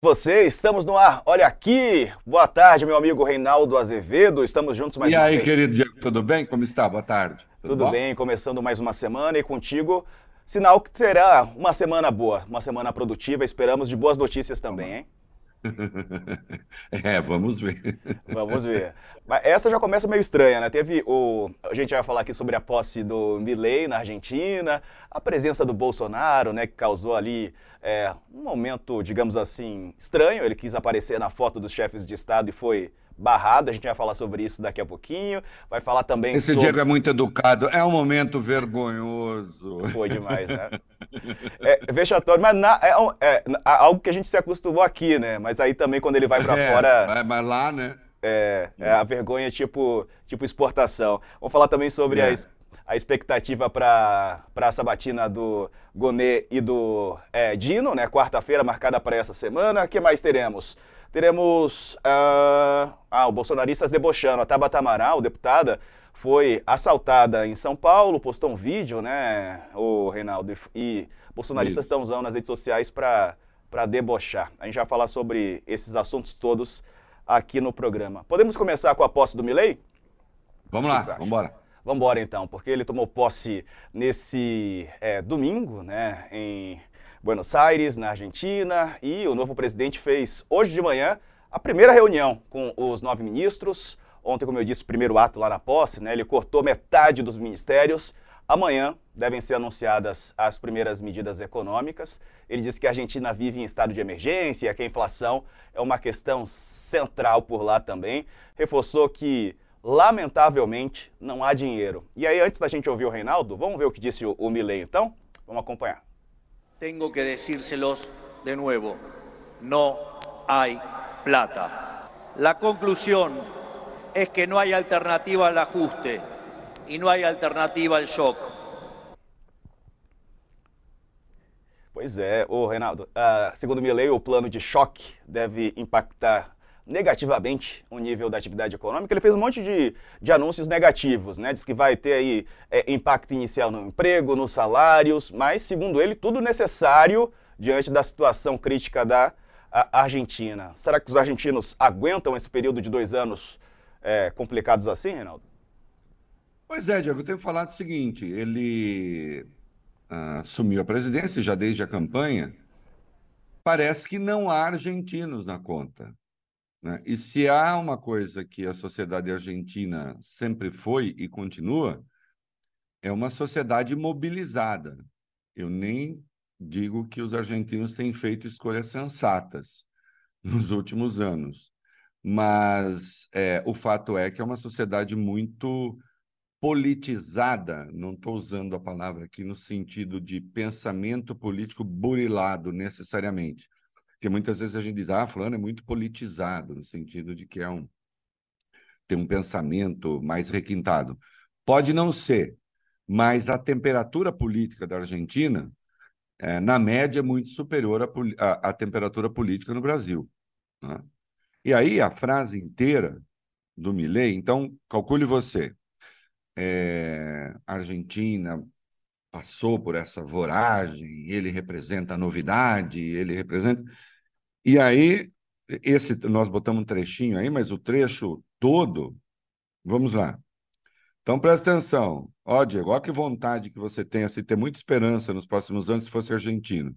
Você, estamos no ar. Olha aqui. Boa tarde, meu amigo Reinaldo Azevedo. Estamos juntos mais e uma aí, vez. querido Diego, tudo bem? Como está? Boa tarde. Tudo, tudo bem, começando mais uma semana e contigo. Sinal que será uma semana boa, uma semana produtiva. Esperamos de boas notícias também, hein? é, vamos ver. Vamos ver. Mas essa já começa meio estranha, né? Teve o. A gente vai falar aqui sobre a posse do Milley na Argentina, a presença do Bolsonaro, né? Que causou ali é, um momento, digamos assim, estranho. Ele quis aparecer na foto dos chefes de Estado e foi barrado. A gente vai falar sobre isso daqui a pouquinho. Vai falar também Esse sobre... Diego é muito educado. É um momento vergonhoso. Foi demais, né? É, vexatório, mas na, é, é, algo que a gente se acostumou aqui, né? Mas aí também quando ele vai para é, fora... Mas lá, né? É, é, a vergonha tipo, tipo exportação. Vamos falar também sobre a, É. a expectativa para a sabatina do Gonê e do é, Dino, né? Quarta-feira marcada para essa semana. O que mais teremos? Teremos ah, ah, o bolsonaristas debochando. A Tabata Amaral, deputada, foi assaltada em São Paulo, postou um vídeo, né, o Reinaldo, e bolsonaristas estão usando as redes sociais para debochar. A gente vai falar sobre esses assuntos todos aqui no programa. Podemos começar com a posse do Milley? Vamos lá, vamos embora. Vamos embora então, porque ele tomou posse nesse é, domingo, né, em Buenos Aires, na Argentina, e o novo presidente fez hoje de manhã a primeira reunião com os nove ministros. Ontem, como eu disse, o primeiro ato lá na posse, né, ele cortou metade dos ministérios. Amanhã devem ser anunciadas as primeiras medidas econômicas. Ele disse que a Argentina vive em estado de emergência, que a inflação é uma questão central por lá também. Reforçou que lamentavelmente, não há dinheiro. E aí, antes da gente ouvir o Reinaldo, vamos ver o que disse o, o Milley, então? Vamos acompanhar. Tengo que decírselos de nuevo, no hay plata. La conclusión es que no hay alternativa al ajuste y no hay alternativa al shock. Pois é, o Reinaldo, ah, segundo Milley, o plano de choque deve impactar negativamente o nível da atividade econômica. Ele fez um monte de, de anúncios negativos, né? Diz que vai ter aí é, impacto inicial no emprego, nos salários, mas, segundo ele, tudo necessário diante da situação crítica da Argentina. Será que os argentinos aguentam esse período de dois anos é, complicados assim, Reinaldo? Pois é, Diego, eu tenho falar o seguinte: ele ah, assumiu a presidência já desde a campanha. Parece que não há argentinos na conta. Né? E se há uma coisa que a sociedade argentina sempre foi e continua, é uma sociedade mobilizada. Eu nem digo que os argentinos têm feito escolhas sensatas nos últimos anos, mas é, o fato é que é uma sociedade muito politizada, não estou usando a palavra aqui no sentido de pensamento político burilado necessariamente, porque muitas vezes a gente diz, ah, fulano é muito politizado, no sentido de que é um tem um pensamento mais requintado. Pode não ser, mas a temperatura política da Argentina, é, na média, é muito superior à, à- à temperatura política no Brasil. né? E aí a frase inteira do Milei, então calcule você, é, a Argentina passou por essa voragem, ele representa a novidade, ele representa. E aí, esse nós botamos um trechinho aí, mas o trecho todo, vamos lá. Então presta atenção. Ó, Diego, ó que vontade que você tem assim, ter muita esperança nos próximos anos se fosse argentino.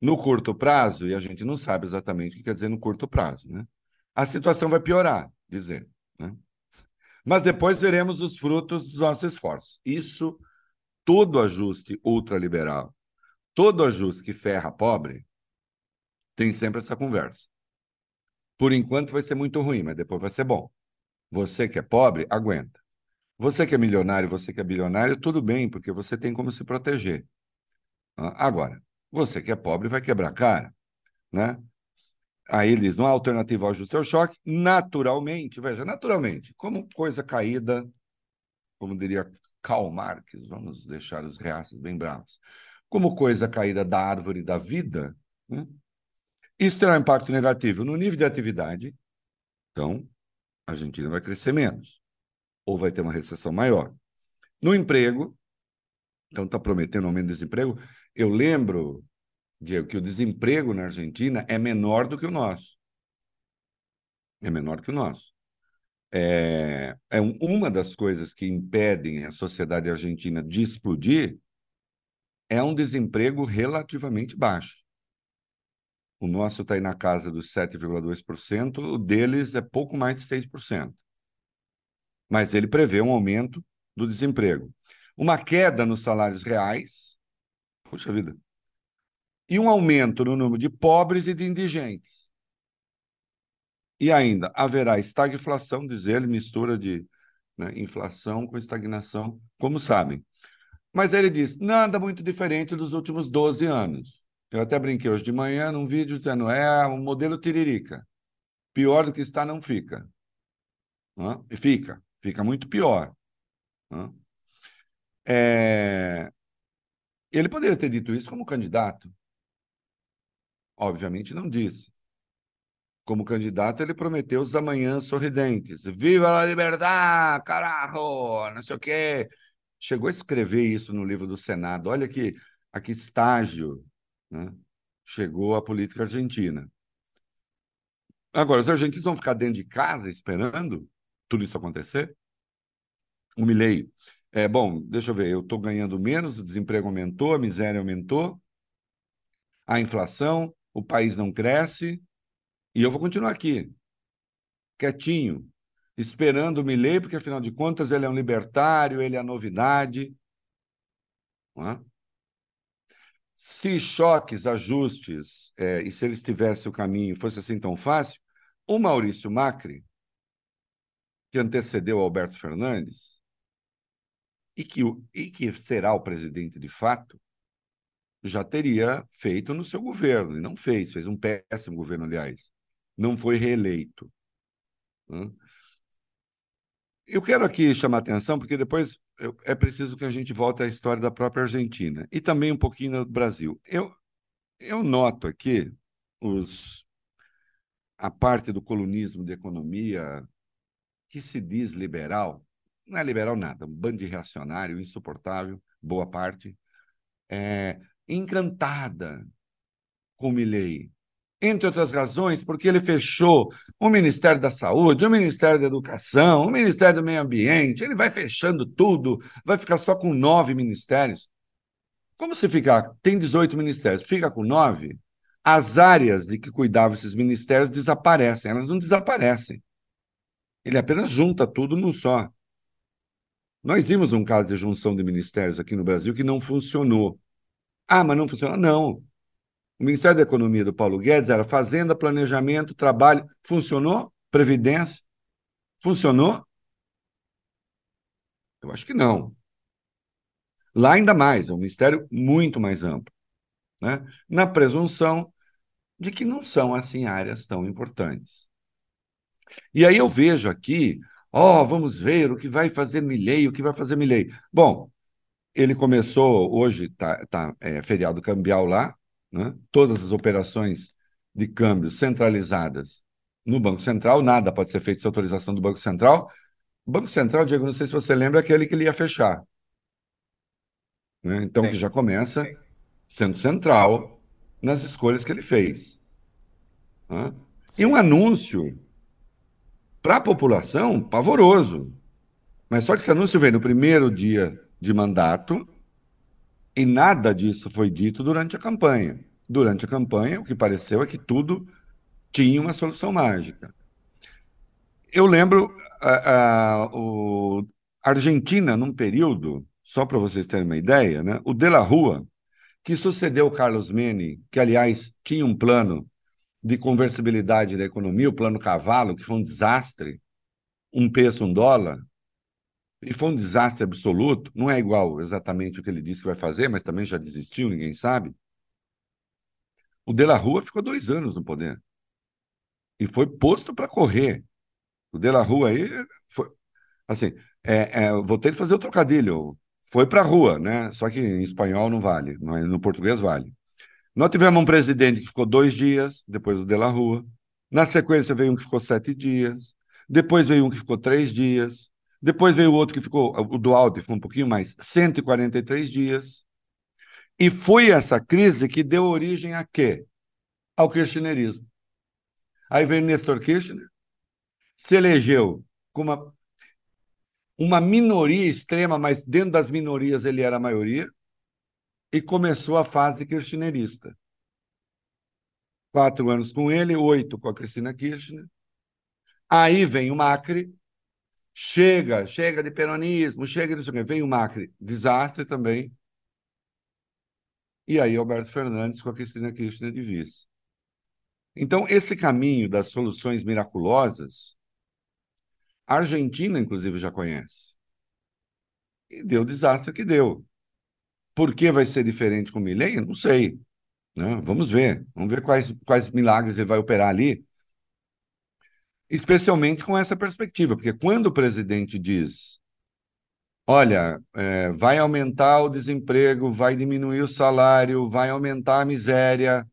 No curto prazo, e a gente não sabe exatamente o que quer dizer no curto prazo, né? A situação vai piorar, dizer, né? Mas depois veremos os frutos dos nossos esforços. Isso, todo ajuste ultraliberal, todo ajuste que ferra pobre, tem sempre essa conversa. Por enquanto vai ser muito ruim, mas depois vai ser bom. Você que é pobre, aguenta. Você que é milionário, você que é bilionário, tudo bem, porque você tem como se proteger. Ah, Agora, você que é pobre vai quebrar a cara, né? Aí ele diz, há alternativa ao ajuste ao choque, naturalmente, veja, naturalmente, como coisa caída, como diria Karl Marx, vamos deixar os reaças bem bravos, como coisa caída da árvore da vida, né? Isso terá um impacto negativo no nível de atividade, então a Argentina vai crescer menos, ou vai ter uma recessão maior. No emprego, então está prometendo aumento do desemprego. Eu lembro Diego, que o desemprego na Argentina é menor do que o nosso. É menor que o nosso. É, é uma das coisas que impedem a sociedade argentina de explodir é um desemprego relativamente baixo. O nosso está aí na casa dos 7,2%, o deles é pouco mais de 6%. Mas ele prevê um aumento do desemprego. Uma queda nos salários reais, puxa vida, e um aumento no número de pobres e de indigentes. E ainda haverá estagflação, diz ele, mistura de né, inflação com estagnação, como sabem. Mas ele diz, nada muito diferente dos últimos 12 anos. Eu até brinquei hoje de manhã num vídeo dizendo, é um modelo tiririca. Pior do que está, não fica. E fica, fica muito pior. É... Ele poderia ter dito isso como candidato. Obviamente não disse. Como candidato, ele prometeu os amanhãs sorridentes. Viva a liberdade, carajo! Não sei o quê. Chegou a escrever isso no livro do Senado. Olha que, a que estágio né? chegou a política argentina. Agora, os argentinos vão ficar dentro de casa esperando tudo isso acontecer? O Milei, é, bom, deixa eu ver, eu estou ganhando menos, o desemprego aumentou, a miséria aumentou, a inflação, o país não cresce, e eu vou continuar aqui, quietinho, esperando o Milei, porque afinal de contas ele é um libertário, ele é a novidade. É? Se choques, ajustes, é, e se eles tivessem o caminho fosse assim tão fácil, o Maurício Macri, que antecedeu Alberto Fernandes, e que, e que será o presidente de fato, já teria feito no seu governo, e não fez, fez um péssimo governo, aliás. Não foi reeleito. Eu quero aqui chamar atenção, porque depois é preciso que a gente volte à história da própria Argentina e também um pouquinho do Brasil. Eu, eu noto aqui os, a parte do colunismo de economia que se diz liberal, não é liberal nada, um bando de reacionário insuportável, boa parte, é, encantada com Milley. Entre outras razões, porque ele fechou o Ministério da Saúde, o Ministério da Educação, o Ministério do Meio Ambiente, ele vai fechando tudo, vai ficar só com nove ministérios. Como se ficar? Tem 18 ministérios, fica com nove, as áreas de que cuidavam esses ministérios desaparecem, elas não desaparecem. Ele apenas junta tudo num só. Nós vimos um caso de junção de ministérios aqui no Brasil que não funcionou. Ah, mas não funciona? Não. O Ministério da Economia do Paulo Guedes era Fazenda, Planejamento, Trabalho. Funcionou? Previdência? Funcionou? Eu acho que não. Lá ainda mais, é um ministério muito mais amplo. Né? Na presunção de que não são assim áreas tão importantes. E aí eu vejo aqui, ó, oh, vamos ver o que vai fazer Milei, o que vai fazer Milei. Bom, ele começou, hoje está tá, é, feriado cambial lá, né? todas as operações de câmbio centralizadas no Banco Central, nada pode ser feito sem autorização do Banco Central. O Banco Central, Diego, não sei se você lembra, é aquele que ele ia fechar. Né? Então, Sim. que já começa sendo central nas escolhas que ele fez. Né? E um anúncio para a população pavoroso. Mas só que esse anúncio veio no primeiro dia de mandato e nada disso foi dito durante a campanha. Durante a campanha, o que pareceu é que tudo tinha uma solução mágica. Eu lembro a, Argentina, num período, só para vocês terem uma ideia, né? o De La Rua, que sucedeu Carlos Mene, que, aliás, tinha um plano de conversibilidade da economia, o plano Cavalo, que foi um desastre, um peso, um dólar, e foi um desastre absoluto. Não é igual exatamente o que ele disse que vai fazer, mas também já desistiu, ninguém sabe. O De La Rua ficou dois anos no poder. E foi posto para correr. O De La Rua aí foi. Assim, é, é, vou ter que fazer o trocadilho. Foi para a rua, né? Só que em espanhol não vale, no português vale. Nós tivemos um presidente que ficou dois dias, depois o De La Rua. Na sequência veio um que ficou sete dias. Depois veio um que ficou três dias. Depois veio o outro que ficou, o do ficou um pouquinho mais, 143 dias. E foi essa crise que deu origem a quê? Ao kirchnerismo. Aí veio Nestor Kirchner, se elegeu com uma, uma minoria extrema, mas dentro das minorias ele era a maioria, e começou a fase kirchnerista. Quatro anos com ele, oito com a Cristina Kirchner. Aí vem o Macri, chega, chega de peronismo, chega de vem o Macri, desastre também. E aí Alberto Fernandes com a Cristina Kirchner de vice. Então, esse caminho das soluções miraculosas, a Argentina, inclusive, já conhece. E deu o desastre que deu. Por que vai ser diferente com o Milley? Não sei. Né? Vamos ver. Vamos ver quais, quais milagres ele vai operar ali. Especialmente com essa perspectiva, porque quando o presidente diz: olha, é, vai aumentar o desemprego, vai diminuir o salário, vai aumentar a miséria,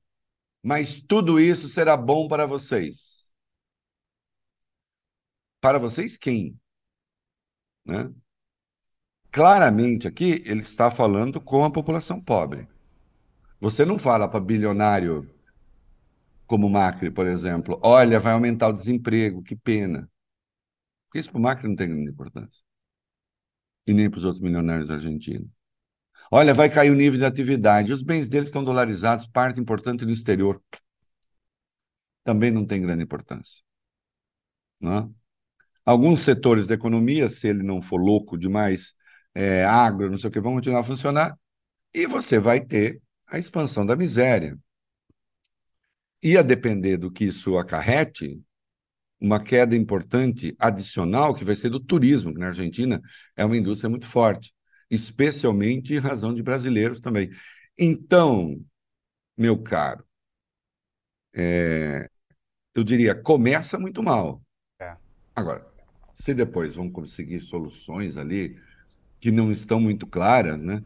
mas tudo isso será bom para vocês. Para vocês quem? Né? Claramente aqui ele está falando com a população pobre. Você não fala para bilionário como Macri, por exemplo, olha, vai aumentar o desemprego, que pena. Isso para o Macri não tem grande importância. E nem para os outros milionários argentinos. Olha, vai cair o nível de atividade. Os bens deles estão dolarizados, parte importante no exterior. Também não tem grande importância. Não é? Alguns setores da economia, se ele não for louco demais, é, agro, não sei o que, vão continuar a funcionar, e você vai ter a expansão da miséria. E a depender do que isso acarrete, uma queda importante adicional que vai ser do turismo, que na Argentina é uma indústria muito forte especialmente em razão de brasileiros também. Então, meu caro, é, eu diria, começa muito mal. É. Agora, se depois vão conseguir soluções ali que não estão muito claras, né?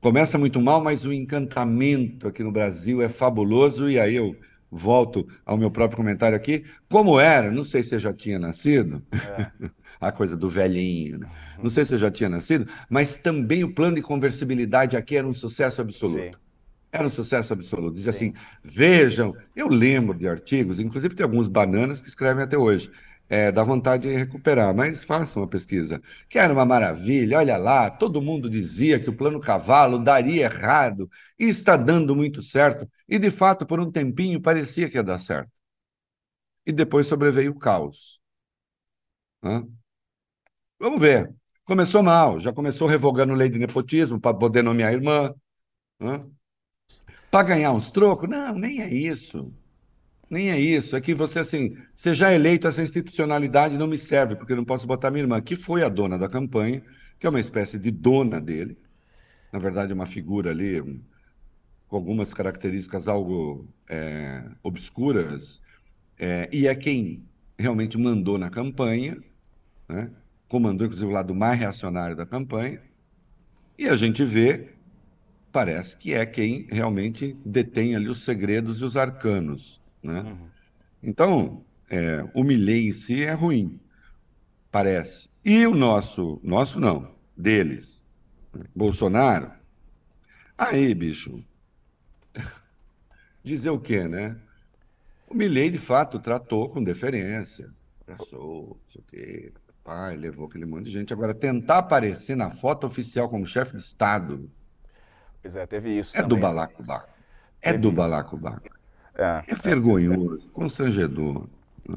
Começa muito mal, mas o encantamento aqui no Brasil é fabuloso, e aí eu volto ao meu próprio comentário aqui. Como era, não sei se você já tinha nascido, é. a coisa do velhinho. Né? Não sei se você já tinha nascido, mas também o plano de conversibilidade aqui era um sucesso absoluto. Sim. Era um sucesso absoluto. Diz Sim. assim: vejam, eu lembro de artigos, inclusive tem alguns bananas que escrevem até hoje. É, dá vontade de recuperar, mas façam uma pesquisa. Que era uma maravilha, olha lá, todo mundo dizia que o plano cavalo daria errado, e está dando muito certo, e de fato, por um tempinho, parecia que ia dar certo. E depois sobreveio o caos. Hã? Vamos ver. Começou mal, já começou revogando lei de nepotismo para poder nomear irmã. Para ganhar uns trocos? Não, nem é isso. Nem é isso. É que você, assim, seja eleito, essa institucionalidade não me serve, porque eu não posso botar minha irmã, que foi a dona da campanha, que é uma espécie de dona dele. Na verdade, uma figura ali com algumas características algo é, obscuras, é, e é quem realmente mandou na campanha, né? comandou inclusive o lado mais reacionário da campanha, e a gente vê, parece que é quem realmente detém ali os segredos e os arcanos. Né? Uhum. Então, é, o Milley em si é ruim, parece. E o nosso, nosso não, deles, Bolsonaro, aí, bicho, dizer o quê, né? O Milley, de fato, tratou com deferência, abraçou, não sei o quê, pai, levou aquele monte de gente. Agora, tentar aparecer na foto oficial como chefe de Estado. Pois é, teve isso. É também. do balacobaco. É do balacobaco. É, é vergonhoso, constrangedor.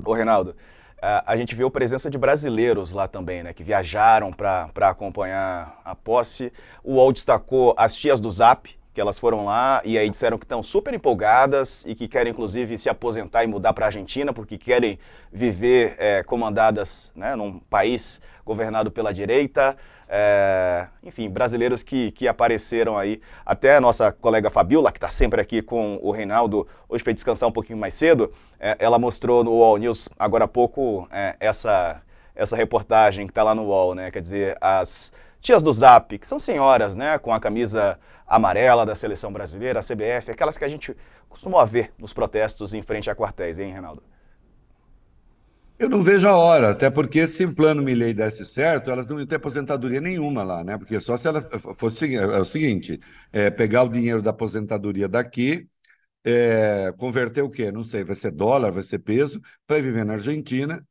Ô, Reinaldo, a gente viu a presença de brasileiros lá também, né, que viajaram para acompanhar a posse. O UOL destacou as tias do Zap, que elas foram lá e aí disseram que estão super empolgadas e que querem inclusive se aposentar e mudar para a Argentina porque querem viver é, comandadas né, num país governado pela direita. É, enfim, brasileiros que, que apareceram aí. Até a nossa colega Fabiola, que está sempre aqui com o Reinaldo, hoje foi descansar um pouquinho mais cedo, é, ela mostrou no UOL News agora há pouco é, essa, essa reportagem que está lá no UOL, né? Quer dizer, as tias do Zap, que são senhoras, né, com a camisa amarela da seleção brasileira, a CBF, aquelas que a gente costumou ver nos protestos em frente a quartéis, hein, Reinaldo? Eu não vejo a hora, até porque se o plano Milley desse certo, elas não iam ter aposentadoria nenhuma lá, né? Porque só se ela fosse é o seguinte: é, pegar o dinheiro da aposentadoria daqui, é, converter o quê? Não sei, vai ser dólar, vai ser peso, para viver na Argentina.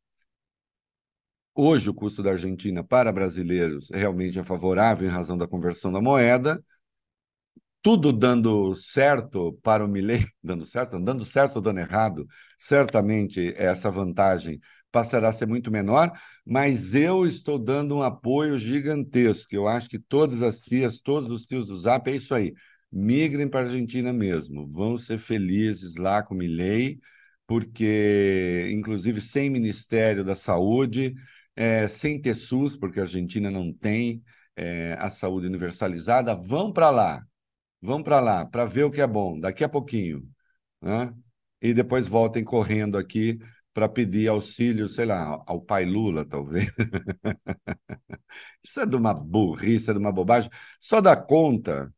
Hoje, o custo da Argentina para brasileiros realmente é favorável em razão da conversão da moeda tudo dando certo para o Milley, dando certo, dando certo ou dando errado, certamente essa vantagem passará a ser muito menor, mas eu estou dando um apoio gigantesco. Eu acho que todas as tias, todos os tios do Zap, é isso aí. Migrem para a Argentina mesmo, vão ser felizes lá com o Milley, porque, inclusive, sem Ministério da Saúde, é, sem ter SUS, porque a Argentina não tem é, a saúde universalizada, vão para lá, vão para lá para ver o que é bom, daqui a pouquinho, né? E depois voltem correndo aqui para pedir auxílio, sei lá, ao pai Lula, talvez. Isso é de uma burrice, é de uma bobagem. Só dá conta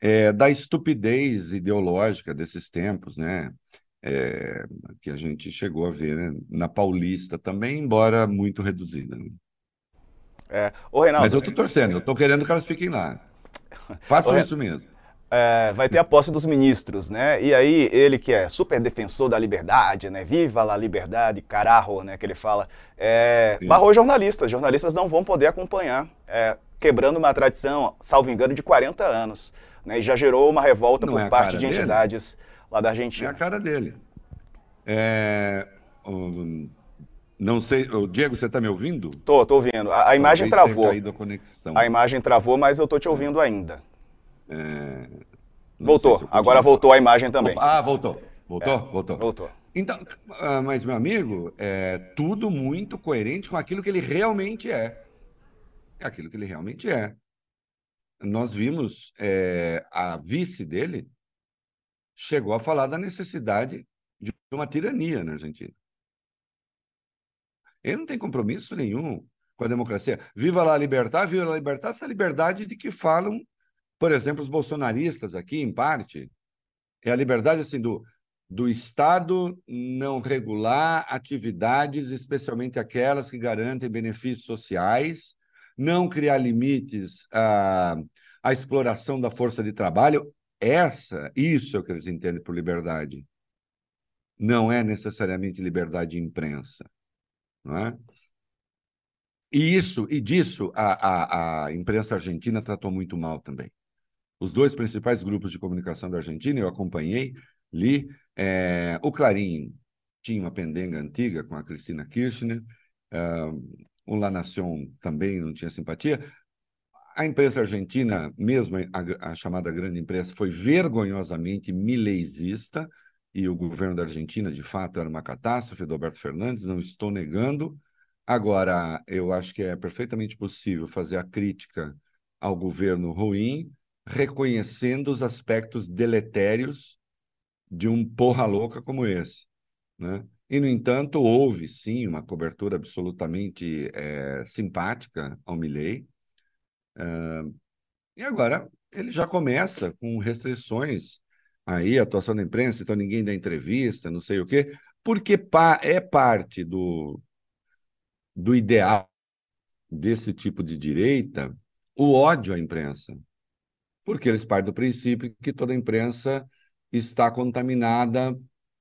é, da estupidez ideológica desses tempos, né? É, que a gente chegou a ver né? na Paulista também, embora muito reduzida. Né? É. Ô, Reinaldo, Mas eu estou torcendo, eu estou querendo que elas fiquem lá. Façam isso mesmo é, vai ter a posse dos ministros, né? E aí ele que é super defensor da liberdade, né? Viva a liberdade, carajo, né? Que ele fala, é, barrou jornalistas. Jornalistas não vão poder acompanhar, é, quebrando uma tradição, salvo engano, de 40 anos. Né? E já gerou uma revolta não por é parte de dele? entidades lá da Argentina. É a cara dele. É, um, não sei, Diego, você está me ouvindo? Tô, tô ouvindo. A, a imagem travou. A, a imagem travou, mas eu tô te ouvindo ainda. É... Voltou. Agora voltou a imagem também. Ah, voltou. Voltou? É. Voltou. Voltou. Então, ah, mas, meu amigo, é tudo muito coerente com aquilo que ele realmente é. É aquilo que ele realmente é. Nós vimos é, a vice dele chegou a falar da necessidade de uma tirania na Argentina. Ele não tem compromisso nenhum com a democracia. Viva lá a liberdade, viva a liberdade, essa liberdade de que falam por exemplo, os bolsonaristas aqui, em parte, é a liberdade assim do, do Estado não regular atividades, especialmente aquelas que garantem benefícios sociais, não criar limites à, à exploração da força de trabalho. Essa, isso é o que eles entendem por liberdade. Não é necessariamente liberdade de imprensa. Não é? E isso, e disso a, a, a imprensa argentina tratou muito mal também os dois principais grupos de comunicação da Argentina, eu acompanhei, li. É, o Clarim tinha uma pendenga antiga com a Cristina Kirchner, uh, o La Nación também não tinha simpatia. A imprensa argentina, mesmo a, a chamada grande imprensa, foi vergonhosamente mileizista, e o governo da Argentina, de fato, era uma catástrofe do Alberto Fernandes, não estou negando. Agora, eu acho que é perfeitamente possível fazer a crítica ao governo ruim, reconhecendo os aspectos deletérios de um porra louca como esse. Né? E, no entanto, houve sim uma cobertura absolutamente é, simpática ao Milley. E agora ele já começa com restrições aí, atuação da imprensa, então ninguém dá entrevista, não sei o quê, porque pa é parte do, do ideal desse tipo de direita o ódio à imprensa porque eles partem do princípio que toda a imprensa está contaminada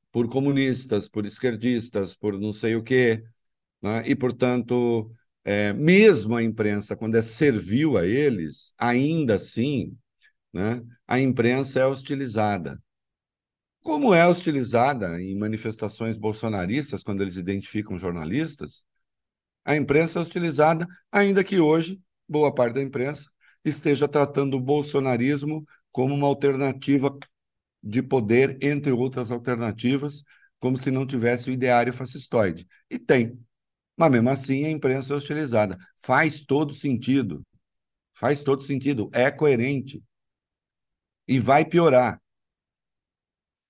por comunistas, por esquerdistas, por não sei o quê, né? e, portanto, é, mesmo a imprensa, quando é servil a eles, ainda assim, né, a imprensa é hostilizada. Como é hostilizada em manifestações bolsonaristas, quando eles identificam jornalistas, a imprensa é hostilizada, ainda que hoje boa parte da imprensa esteja tratando o bolsonarismo como uma alternativa de poder, entre outras alternativas, como se não tivesse o ideário fascistoide. E tem. Mas mesmo assim a imprensa é hostilizada. Faz todo sentido. Faz todo sentido. É coerente. E vai piorar.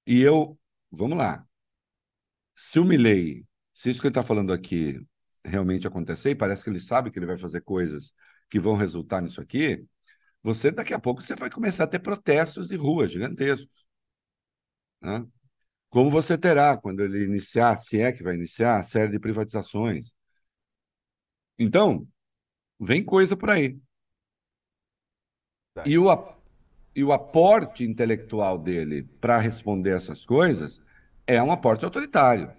E eu, vamos lá. Se o Milley, se isso que ele está falando aqui realmente acontecer, e parece que ele sabe que ele vai fazer coisas que vão resultar nisso aqui, você daqui a pouco você vai começar a ter protestos de rua gigantescos. Né? como você terá quando ele iniciar, se é que vai iniciar, a série de privatizações. Então, vem coisa por aí. E o, e o aporte intelectual dele para responder essas coisas é um aporte autoritário.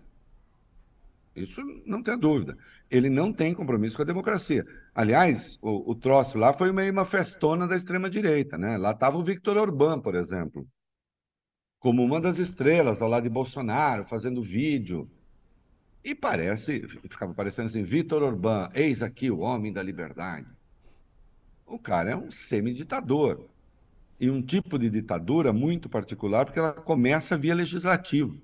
Isso não tem dúvida. Ele não tem compromisso com a democracia. Aliás, o, o troço lá foi meio uma festona da extrema-direita. Né? Lá estava o Victor Orbán, por exemplo, como uma das estrelas ao lado de Bolsonaro, fazendo vídeo. E parece, ficava parecendo assim, Victor Orbán, eis aqui o homem da liberdade. O cara é um semiditador. E um tipo de ditadura muito particular, porque ela começa via legislativo.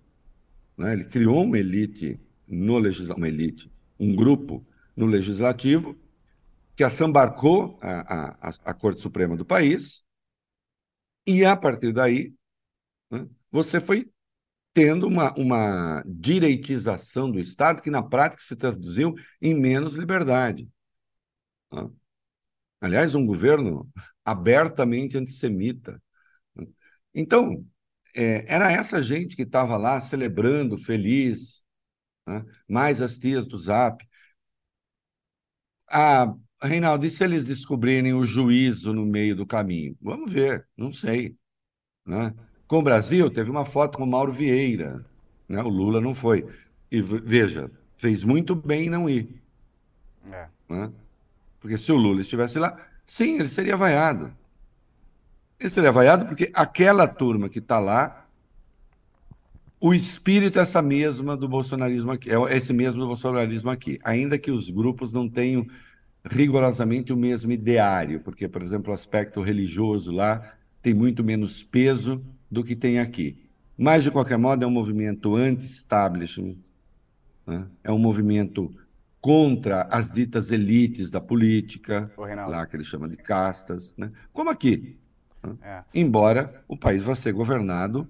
Né? Ele criou uma elite no legislativo, uma elite, um grupo no legislativo que assambarcou a, a, a Corte Suprema do país e, a partir daí, né, você foi tendo uma, uma direitização do Estado que, na prática, se traduziu em menos liberdade. Né? Aliás, um governo abertamente antissemita. Né? Então, é, era essa gente que estava lá celebrando, feliz, né? mais as tias do Zap. Ah, Reinaldo, e se eles descobrirem o juízo no meio do caminho? Vamos ver, não sei. Né? Com o Brasil, teve uma foto com o Mauro Vieira. Né? O Lula não foi. E veja, fez muito bem não ir. É. Né? Porque se o Lula estivesse lá, sim, ele seria vaiado. Ele seria vaiado porque aquela turma que está lá o espírito é essa mesma do bolsonarismo aqui, é esse mesmo do bolsonarismo aqui, ainda que os grupos não tenham rigorosamente o mesmo ideário, porque, por exemplo, o aspecto religioso lá tem muito menos peso do que tem aqui. Mas, de qualquer modo, é um movimento anti-establishment, né? é um movimento contra as ditas elites da política, lá que ele chama de castas, né? como aqui. Né? É. Embora o país vá ser governado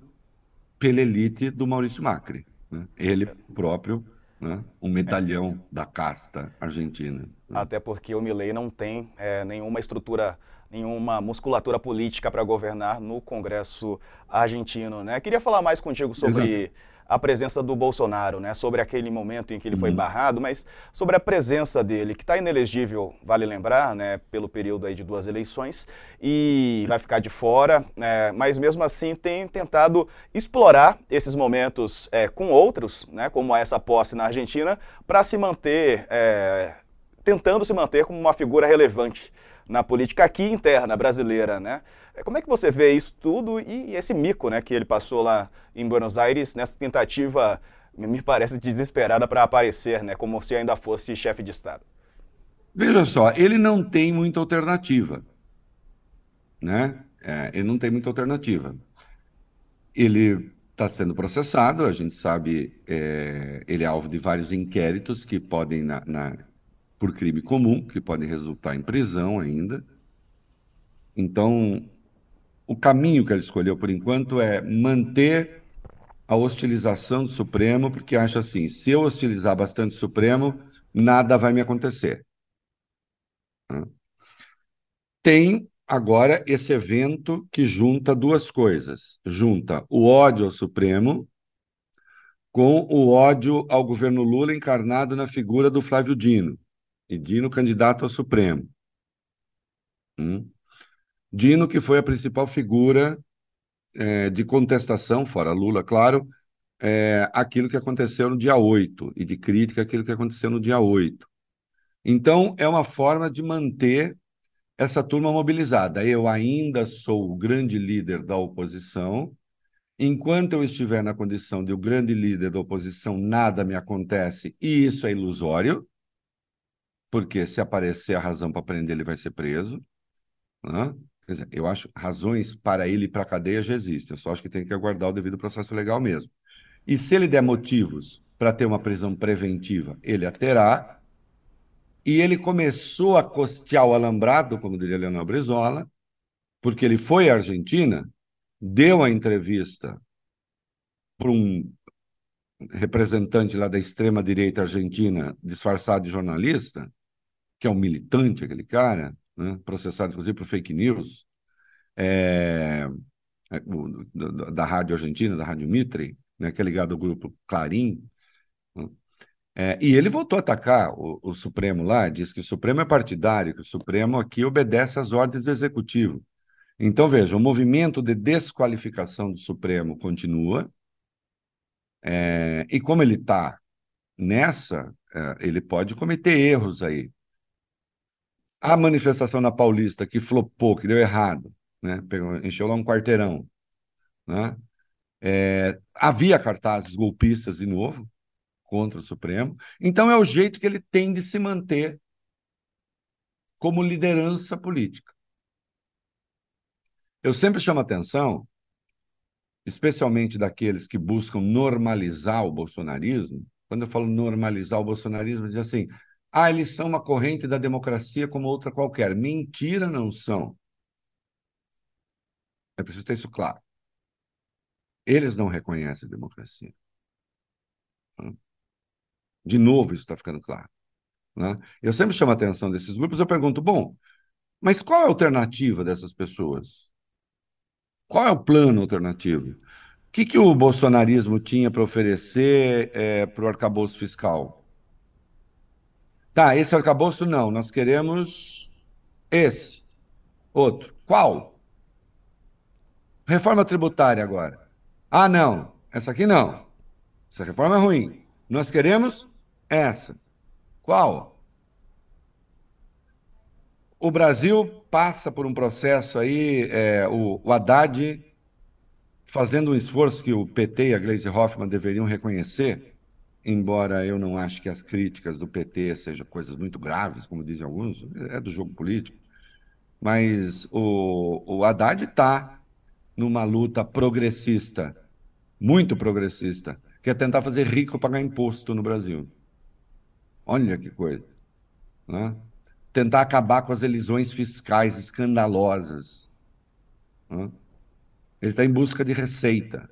pela elite do Maurício Macri. Né? Ele próprio, né? um medalhão da casta argentina. Né? Até porque o Milei não tem é, nenhuma estrutura, nenhuma musculatura política para governar no Congresso argentino. Né? Queria falar mais contigo sobre Exato a presença do Bolsonaro, né? Sobre aquele momento em que ele foi uhum. barrado, mas sobre a presença dele, que está inelegível, vale lembrar, né? Pelo período aí de duas eleições e vai ficar de fora, né? Mas mesmo assim tem tentado explorar esses momentos é, com outros, né? Como essa posse na Argentina, para se manter, é, tentando se manter como uma figura relevante na política aqui interna brasileira, né? É, como é que você vê isso tudo e esse mico, né, que ele passou lá em Buenos Aires nessa tentativa, me parece desesperada para aparecer, né, como se ainda fosse chefe de estado? Veja só, ele não tem muita alternativa, né? É, ele não tem muita alternativa. Ele está sendo processado, a gente sabe, é, ele é alvo de vários inquéritos que podem na, na por crime comum, que podem resultar em prisão ainda. Então, o caminho que ele escolheu por enquanto é manter a hostilização do Supremo, porque acha assim: se eu hostilizar bastante o Supremo, nada vai me acontecer. Tem agora esse evento que junta duas coisas: junta o ódio ao Supremo com o ódio ao governo Lula encarnado na figura do Flávio Dino e Dino candidato ao Supremo. Hum? Dino, que foi a principal figura é, de contestação, fora Lula, claro, é, aquilo que aconteceu no dia 8, e de crítica aquilo que aconteceu no dia 8. Então, é uma forma de manter essa turma mobilizada. Eu ainda sou o grande líder da oposição. Enquanto eu estiver na condição de o grande líder da oposição, nada me acontece, e isso é ilusório porque se aparecer a razão para prender, ele vai ser preso. Né? Dizer, eu acho razões para ele ir para a cadeia já existem, eu só acho que tem que aguardar o devido processo legal mesmo. E se ele der motivos para ter uma prisão preventiva, ele a terá. E ele começou a costear o alambrado, como diria Leonel Brizola, porque ele foi à Argentina, deu a entrevista para um representante lá da extrema-direita argentina, disfarçado de jornalista, que é um militante, aquele cara, né? processado inclusive por fake news, é, é, da, da rádio argentina, da rádio Mitre, né, que é ligado ao grupo Clarim, né, é, e ele voltou a atacar o, o, Supremo lá, diz que o Supremo é partidário, que o Supremo aqui obedece às ordens do Executivo. Então, veja, o movimento de desqualificação do Supremo continua, é, e como ele está nessa, é, ele pode cometer erros aí. A manifestação na Paulista que flopou, que deu errado, né? Pegou, encheu lá um quarteirão. Né? É, havia cartazes golpistas de novo contra o Supremo. Então é o jeito que ele tem de se manter como liderança política. Eu sempre chamo atenção, especialmente daqueles que buscam normalizar o bolsonarismo. Quando eu falo normalizar o bolsonarismo, diz assim: ah, eles são uma corrente da democracia como outra qualquer. Mentira, não são. É preciso ter isso claro. Eles não reconhecem a democracia. De novo, isso está ficando claro. Né? Eu sempre chamo a atenção desses grupos, eu pergunto, bom, mas qual é a alternativa dessas pessoas? Qual é o plano alternativo? O que, que o bolsonarismo tinha para oferecer é, para o arcabouço fiscal? Tá, esse arcabouço não, nós queremos esse. Outro. Qual? Reforma tributária agora. Ah, não, essa aqui não. Essa reforma é ruim. Nós queremos essa. Qual? O Brasil passa por um processo aí, é, o, o Haddad fazendo um esforço que o PT e a Gleisi Hoffmann deveriam reconhecer, embora eu não acho que as críticas do PT sejam coisas muito graves, como dizem alguns, é do jogo político, mas o, o Haddad está numa luta progressista, muito progressista, que é tentar fazer rico pagar imposto no Brasil. Olha que coisa. Né? Tentar acabar com as elisões fiscais escandalosas. Né? Ele está em busca de receita.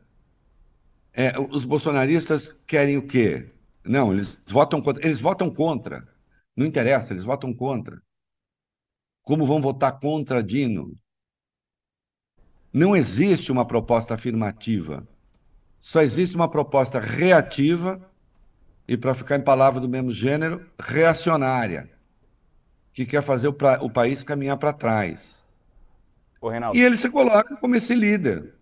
É, os bolsonaristas querem o quê? Não, eles votam contra. Eles votam contra. Não interessa, eles votam contra. Como vão votar contra Dino? Não existe uma proposta afirmativa. Só existe uma proposta reativa e, para ficar em palavra do mesmo gênero, reacionária, que quer fazer o, pra, o país caminhar para trás. Ô, e ele se coloca como esse líder.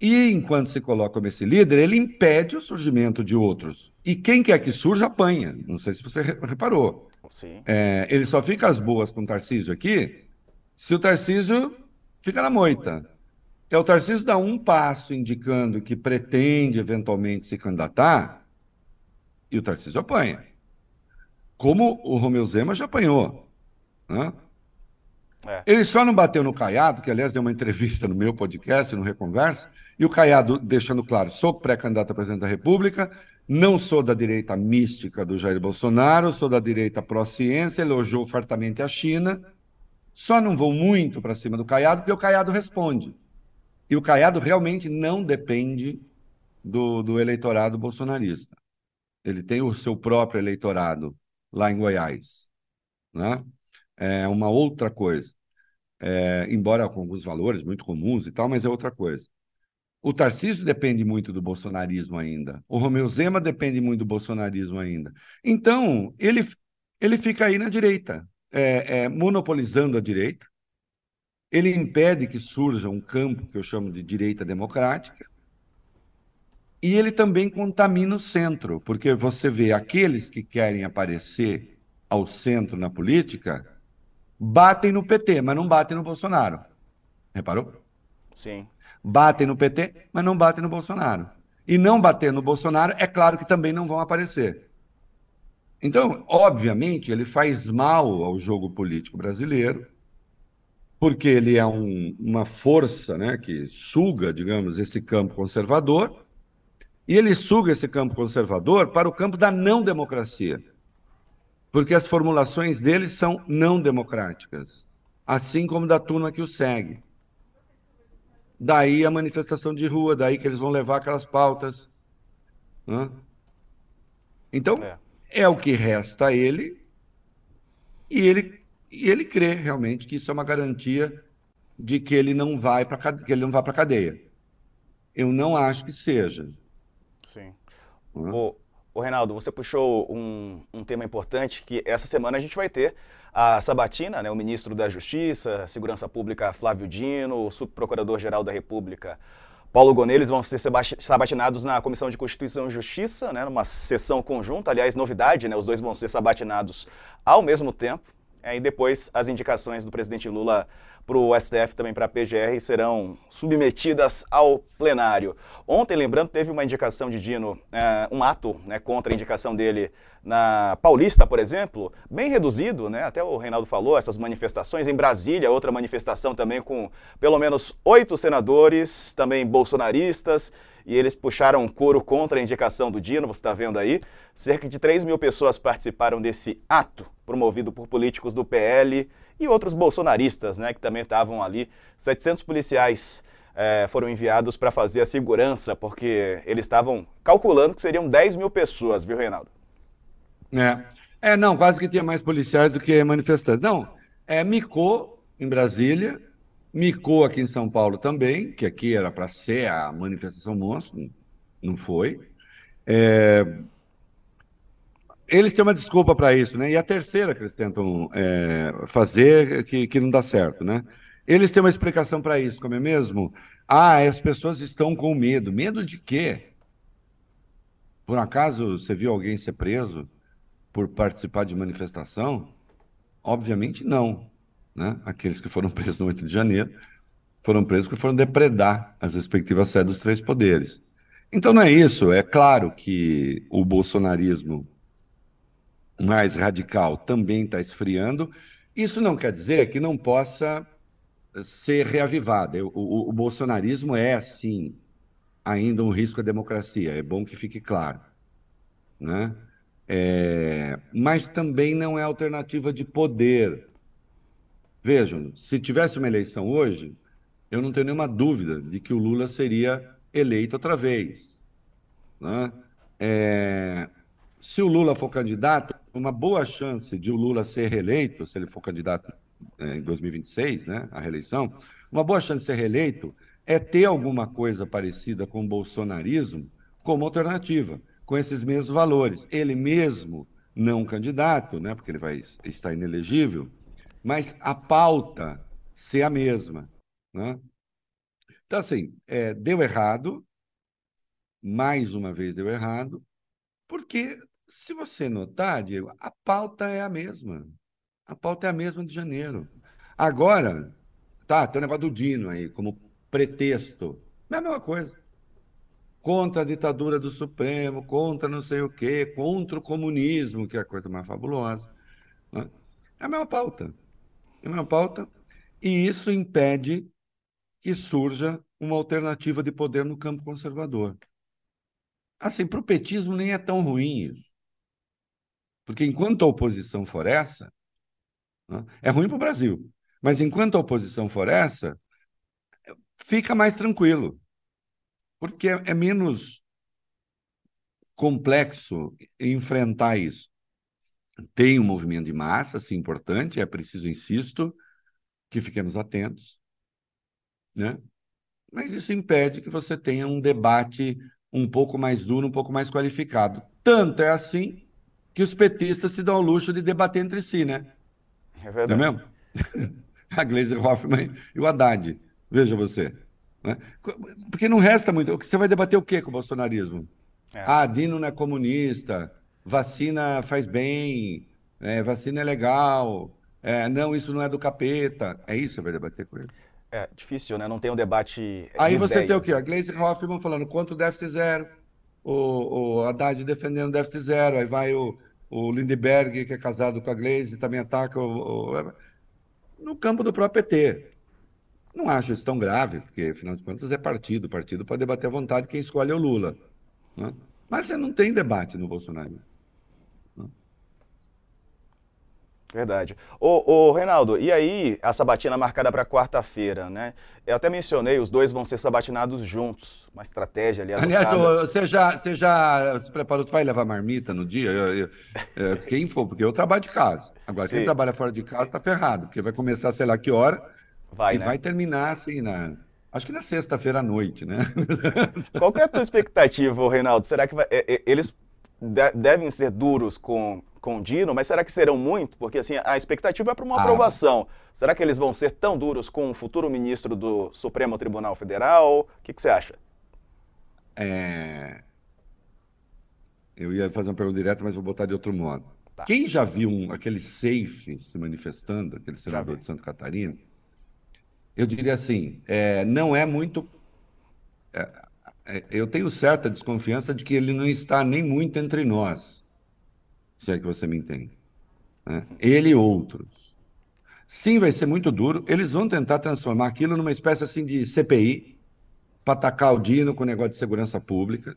E enquanto se coloca como esse líder, ele impede o surgimento de outros. E quem quer que surja, apanha. Não sei se você reparou. É, ele só fica às boas com o Tarcísio aqui se o Tarcísio fica na moita. É o Tarcísio dá um passo indicando que pretende eventualmente se candidatar e o Tarcísio apanha. Como o Romeu Zema já apanhou. Né? É. Ele só não bateu no Caiado, que aliás deu uma entrevista no meu podcast, no Reconversa, e o Caiado deixando claro: sou pré-candidato a presidente da República, não sou da direita mística do Jair Bolsonaro, sou da direita pró-ciência, elogiou fartamente a China, só não vou muito para cima do Caiado, porque o Caiado responde. E o Caiado realmente não depende do, do eleitorado bolsonarista. Ele tem o seu próprio eleitorado lá em Goiás. Né? É uma outra coisa. É, embora com alguns valores muito comuns e tal, mas é outra coisa. O Tarcísio depende muito do bolsonarismo ainda. O Romeu Zema depende muito do bolsonarismo ainda. Então, ele, ele fica aí na direita, é, é, monopolizando a direita, ele impede que surja um campo que eu chamo de direita democrática. E ele também contamina o centro, porque você vê aqueles que querem aparecer ao centro na política batem no PT, mas não batem no Bolsonaro. Reparou? Sim. Batem no PT, mas não batem no Bolsonaro. E não bater no Bolsonaro, é claro que também não vão aparecer. Então, obviamente, ele faz mal ao jogo político brasileiro porque ele é um, uma força né, que suga, digamos, esse campo conservador, e ele suga esse campo conservador para o campo da não democracia, porque as formulações dele são não democráticas, assim como da turma que o segue. Daí a manifestação de rua, daí que eles vão levar aquelas pautas. Né? Então, é. é o que resta a ele, e ele e ele crê realmente que isso é uma garantia de que ele não vai para que ele não vá para a cadeia. Eu não acho que seja. Sim. Uhum. O, o Reinaldo, você puxou um, um tema importante que essa semana a gente vai ter a Sabatina, né, o ministro da Justiça, Segurança Pública Flávio Dino, o subprocurador-geral da República Paulo Goneles vão ser sabatinados na Comissão de Constituição e Justiça, né, numa sessão conjunta. Aliás, novidade, né, os dois vão ser sabatinados ao mesmo tempo. É, e depois as indicações do presidente Lula para o STF, também para a PGR, serão submetidas ao plenário. Ontem, lembrando, teve uma indicação de Dino, é, um ato né, contra a indicação dele na Paulista, por exemplo, bem reduzido, né? Até o Reinaldo falou, essas manifestações. Em Brasília, outra manifestação também com pelo menos oito senadores, também bolsonaristas, e eles puxaram um coro contra a indicação do Dino, você está vendo aí. Cerca de 3 mil pessoas participaram desse ato, promovido por políticos do PL e outros bolsonaristas, né, que também estavam ali. 700 policiais é, foram enviados para fazer a segurança, porque eles estavam calculando que seriam 10 mil pessoas, viu, Reinaldo? É. é, não, quase que tinha mais policiais do que manifestantes. Não, é, micou em Brasília, micou aqui em São Paulo também, que aqui era para ser a manifestação monstro, não foi. É, eles têm uma desculpa para isso, né? E a terceira que eles tentam é, fazer que, que não dá certo, né? Eles têm uma explicação para isso, como é mesmo? Ah, as pessoas estão com medo. Medo de quê? Por acaso você viu alguém ser preso por participar de manifestação? Obviamente não. Né? Aqueles que foram presos no 8 de janeiro foram presos porque foram depredar as respectivas sedes dos três poderes. Então não é isso. É claro que o bolsonarismo mais radical também está esfriando. Isso não quer dizer que não possa ser reavivada. O, o, o, bolsonarismo é, sim, ainda um risco à democracia, é bom que fique claro. Né? É, mas também não é alternativa de poder. Vejam, se tivesse uma eleição hoje, eu não tenho nenhuma dúvida de que o Lula seria eleito outra vez. Né? É, se o Lula for candidato, uma boa chance de o Lula ser reeleito, se ele for candidato é, em 2026, né, a reeleição, uma boa chance de ser reeleito é ter alguma coisa parecida com o bolsonarismo como alternativa, com esses mesmos valores. Ele mesmo não candidato, né, porque ele vai estar inelegível, mas a pauta ser a mesma. Né? Então, assim, é, deu errado, mais uma vez deu errado, porque se você notar, Diego, a pauta é a mesma. A pauta é a mesma de janeiro. Agora, tá, tem o negócio do Dino aí, como pretexto. É a mesma coisa. Contra a ditadura do Supremo, contra não sei o quê, contra o comunismo, que é a coisa mais fabulosa. Né? É a mesma pauta. A mesma pauta. E isso impede que surja uma alternativa de poder no campo conservador. Assim, para o petismo nem é tão ruim isso. Porque enquanto a oposição for essa, né, é ruim para o Brasil. Mas enquanto a oposição for essa, fica mais tranquilo. Porque é, é menos complexo enfrentar isso. Tem um movimento de massa, sim, importante, é preciso, insisto, que fiquemos atentos, né? Mas isso impede que você tenha um debate um pouco mais duro, um pouco mais qualificado. Tanto é assim que os petistas se dão ao luxo de debater entre si, né? É verdade. Não é mesmo? a Glazer Hoffman e o Haddad. Veja você. Né? Porque não resta muito. Você vai debater o que com o bolsonarismo? É. Ah, Dino não é comunista, vacina faz bem, é, vacina é legal, é, não, isso não é do capeta. É isso que você vai debater com ele. É difícil, né? Não tem um debate. Aí você ideias. tem o quê? A Glazer Hoffman falando quanto o déficit zero, o, o Haddad defendendo o déficit zero, aí vai o, o Lindbergh, que é casado com a Gleisi, também ataca o, o, no campo do próprio PT. Não acho isso tão grave, porque, afinal de contas, é partido. O partido pode debater à vontade quem escolhe é o Lula. Né? Mas você não tem debate no Bolsonaro. Verdade. Ô, ô, Reinaldo, e aí a sabatina marcada para quarta-feira, né? Eu até mencionei, os dois vão ser sabatinados juntos. Uma estratégia ali. Aliás, você já, você já se preparou? Você vai levar marmita no dia? Eu, eu, eu, quem for, porque eu trabalho de casa. Agora, Sim. quem trabalha fora de casa está ferrado, porque vai começar sei lá que hora vai, e né? vai terminar assim na. Acho que na sexta-feira à noite, né? Qual é a tua expectativa, Reinaldo? Será que vai, é, é, eles devem ser duros com, com o Dino, mas será que serão muito? Porque assim, a expectativa é para uma ah. aprovação. Será que eles vão ser tão duros com o futuro ministro do Supremo Tribunal Federal? O que, que você acha? É... Eu ia fazer uma pergunta direta, mas vou botar de outro modo. Tá. Quem já viu um, aquele safe se manifestando, aquele senador de Santa Catarina, eu diria assim, é, não é muito. É, é, eu tenho certa desconfiança de que ele não está nem muito entre nós, se é que você me entende. Né? Ele e outros. Sim, vai ser muito duro. Eles vão tentar transformar aquilo numa espécie assim de CPI para atacar o Dino com o negócio de segurança pública,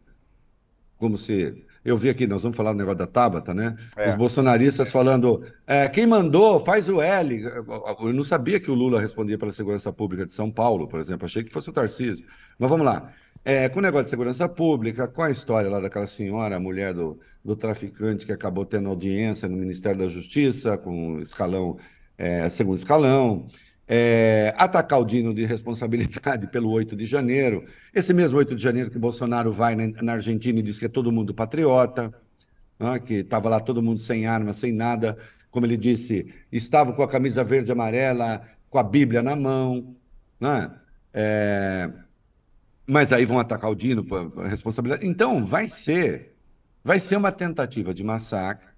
como se eu vi aqui, nós vamos falar do negócio da Tabata, né? É. Os bolsonaristas falando, é, quem mandou, faz o L. Eu não sabia que o Lula respondia pela segurança pública de São Paulo, por exemplo. Achei que fosse o Tarcísio. Mas vamos lá. É, com o negócio de segurança pública, com a história lá daquela senhora, a mulher do, do traficante que acabou tendo audiência no Ministério da Justiça, com escalão, é, segundo escalão é, atacar o Dino de responsabilidade pelo 8 de janeiro. Esse mesmo 8 de janeiro que Bolsonaro vai na, na Argentina e diz que é todo mundo patriota, né, que estava lá todo mundo sem arma, sem nada. Como ele disse, estava com a camisa verde e amarela, com a Bíblia na mão. Né? É, mas aí vão atacar o Dino por responsabilidade. Então, vai ser, vai ser uma tentativa de massacre,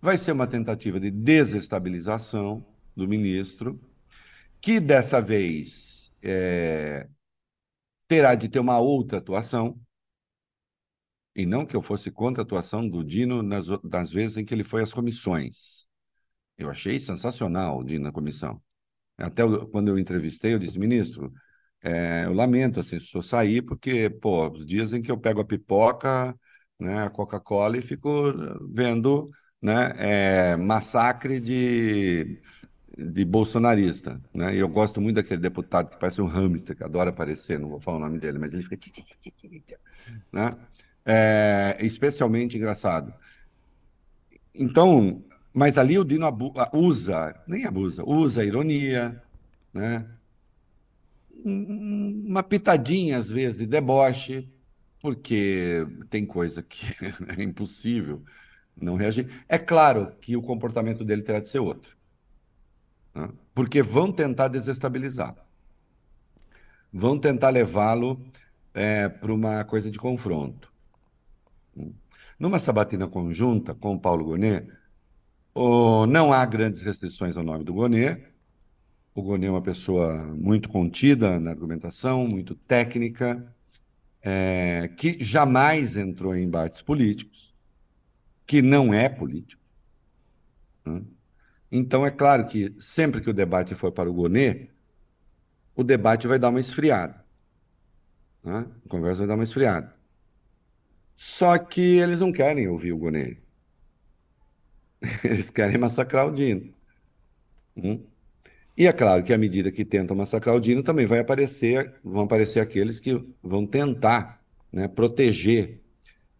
vai ser uma tentativa de desestabilização do ministro que dessa vez é, terá de ter uma outra atuação, e não que eu fosse contra a atuação do Dino nas, nas vezes em que ele foi às comissões. Eu achei sensacional o Dino na comissão. Até quando eu entrevistei, eu disse, ministro, é, eu lamento assim, se eu sair, porque, pô, os dias em que eu pego a pipoca, né, a Coca-Cola e fico vendo né, é, massacre de de bolsonarista, né? E eu gosto muito daquele deputado que parece um hamster, que adora aparecer, não vou falar o nome dele, mas ele fica... Né? É especialmente engraçado. Então, mas ali o Dino usa, nem abusa, usa a ironia, né? Uma pitadinha, às vezes, de deboche, porque tem coisa que é impossível não reagir. É claro que o comportamento dele terá de ser outro né? porque vão tentar desestabilizar. Vão tentar levá-lo é, para uma coisa de confronto. Numa sabatina conjunta com o Paulo Gonet, oh, não há grandes restrições ao nome do Gonet. O Gonet é uma pessoa muito contida na argumentação, muito técnica, é, que jamais entrou em embates políticos, que não é político. Né? Então, é claro que sempre que o debate for para o Gonê, o debate vai dar uma esfriada. Né? A conversa vai dar uma esfriada. Só que eles não querem ouvir o Gonê. Eles querem massacrar o Dino. Hum? E é claro que à medida que tentam massacrar o Dino, também vai aparecer, vão aparecer aqueles que vão tentar né, proteger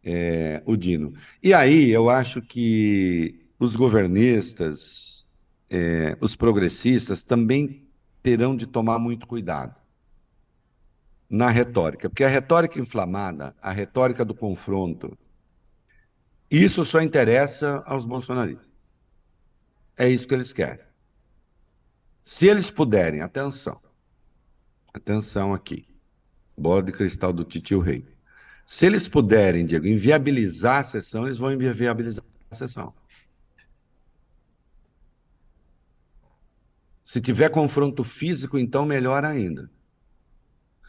é, o Dino. E aí eu acho que os governistas, é, os progressistas também terão de tomar muito cuidado na retórica, porque a retórica inflamada, a retórica do confronto, isso só interessa aos bolsonaristas. É isso que eles querem. Se eles puderem, atenção, atenção aqui, bola de cristal do Titio Rei. Se eles puderem, Diego, inviabilizar a sessão, eles vão inviabilizar a sessão. Se tiver confronto físico, então melhor ainda.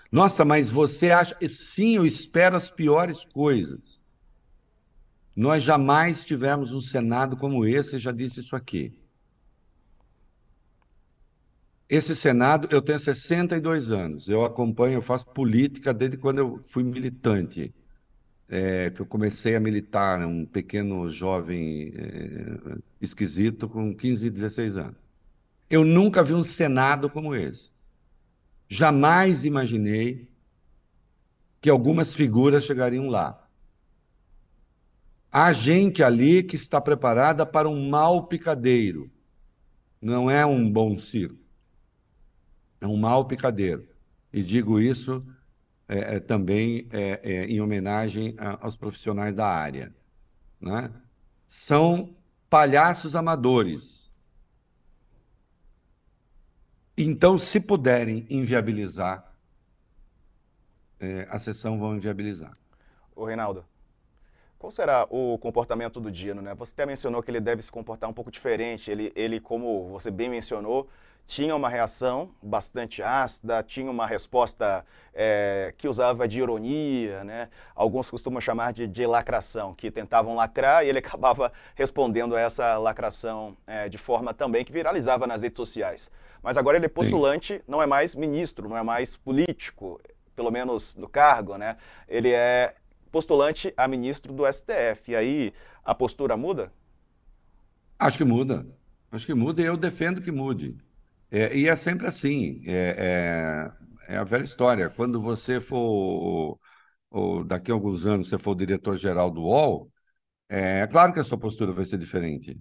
Nossa, mas você acha. Sim, eu espero as piores coisas. Nós jamais tivemos um Senado como esse, eu já disse isso aqui. Esse Senado, eu tenho 62 anos, eu acompanho, eu faço política desde quando eu fui militante, é, que eu comecei a militar, né, um pequeno jovem é, esquisito com 15, 16 anos. Eu nunca vi um Senado como esse. Jamais imaginei que algumas figuras chegariam lá. Há gente ali que está preparada para um mau picadeiro. Não é um bom circo. É um mau picadeiro. E digo isso é, é, também é, é em homenagem a, aos profissionais da área. Né? São palhaços amadores. Então, se puderem inviabilizar, é, a sessão vão inviabilizar. O Reinaldo, qual será o comportamento do Dino? Né? Você até mencionou que ele deve se comportar um pouco diferente. Ele, ele como você bem mencionou, tinha uma reação bastante ácida, tinha uma resposta é, que usava de ironia, né? alguns costumam chamar de, de, lacração, que tentavam lacrar e ele acabava respondendo a essa lacração é, de forma também que viralizava nas redes sociais. Mas agora ele é postulante, Sim. não é mais ministro, não é mais político, pelo menos no cargo, né? ele é postulante a ministro do STF. E aí a postura muda? Acho que muda. Acho que muda e eu defendo que mude. É, e é sempre assim. É, é, é, a velha história. Quando você for, ou daqui a alguns anos, você for o diretor-geral do UOL, é, é claro que a sua postura vai ser diferente,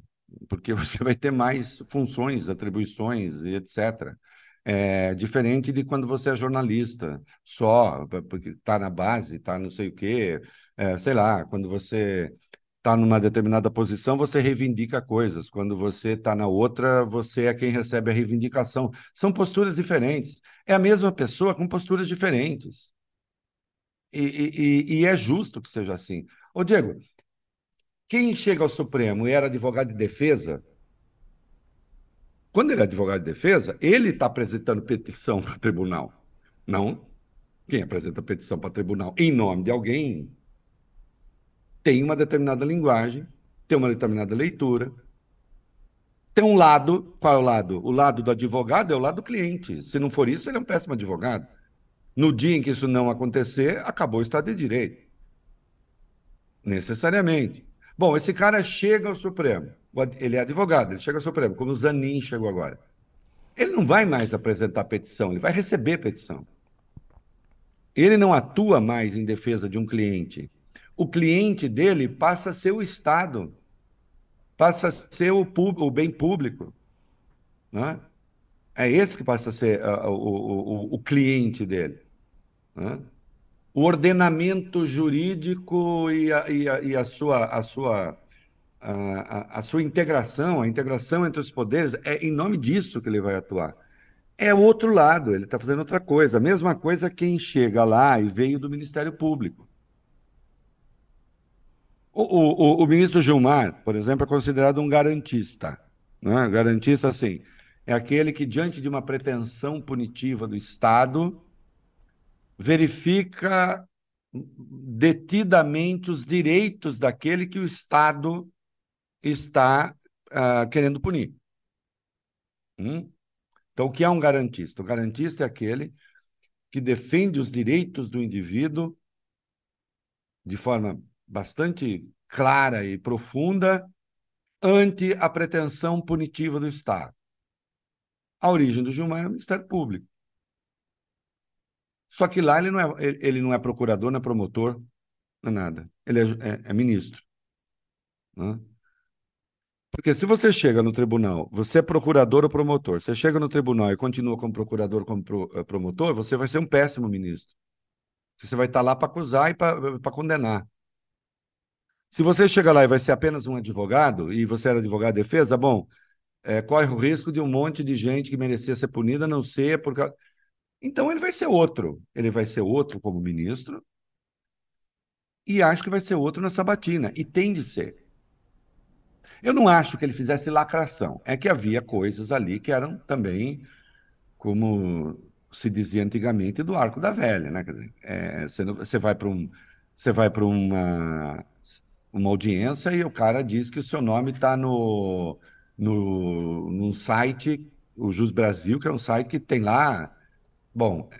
porque você vai ter mais funções, atribuições e etc. É diferente de quando você é jornalista, só, porque está na base, está não sei o quê, é, sei lá, quando você está numa determinada posição, você reivindica coisas. Quando você está na outra, você é quem recebe a reivindicação. São posturas diferentes. É a mesma pessoa com posturas diferentes. E, e, e é justo que seja assim. Ô, Diego, quem chega ao Supremo e era advogado de defesa, quando ele é advogado de defesa, ele está apresentando petição para o tribunal. Não quem apresenta petição para o tribunal em nome de alguém tem uma determinada linguagem, tem uma determinada leitura. Tem um lado, qual é o lado? O lado do advogado é o lado do cliente. Se não for isso, ele é um péssimo advogado. No dia em que isso não acontecer, acabou o Estado de Direito. Necessariamente. Bom, esse cara chega ao Supremo. Ele é advogado, ele chega ao Supremo, como o Zanin chegou agora. Ele não vai mais apresentar petição, ele vai receber petição. Ele não atua mais em defesa de um cliente o cliente dele passa a ser o Estado, passa a ser o, o bem público. Né? É esse que passa a ser uh, o, o, o, cliente dele. Né? O ordenamento jurídico e a, e a, e a sua, a, sua, a, a sua integração, a integração entre os poderes, é em nome disso que ele vai atuar. É outro lado, ele está fazendo outra coisa. A mesma coisa quem chega lá e veio do Ministério Público. O, o, o, ministro Gilmar, por exemplo, é considerado um garantista. Né? Garantista, assim, é aquele que, diante de uma pretensão punitiva do Estado, verifica detidamente os direitos daquele que o Estado está uh, querendo punir. Hum? Então, o que é um garantista? O garantista é aquele que defende os direitos do indivíduo de forma bastante clara e profunda ante a pretensão punitiva do Estado. A origem do Gilmar é o Ministério Público. Só que lá ele não é, ele não é procurador, não é promotor, não é nada. Ele é, é, é ministro. Né? Porque se você chega no tribunal, você é procurador ou promotor, você chega no tribunal e continua como procurador, como pro, eh, promotor, você vai ser um péssimo ministro. Você vai estar lá para acusar e para condenar. Se você chega lá e vai ser apenas um advogado, e você era advogado de defesa, bom, é, corre o risco de um monte de gente que merecia ser punida não ser por causa. Então ele vai ser outro. Ele vai ser outro como ministro, e acho que vai ser outro na sabatina, e tem de ser. Eu não acho que ele fizesse lacração. É que havia coisas ali que eram também, como se dizia antigamente, do arco da velha, né? Quer dizer, é, você, você vai para um, você vai para uma uma audiência e o cara diz que o seu nome está no, no, num site, o Jus Brasil, que é um site que tem lá. Bom,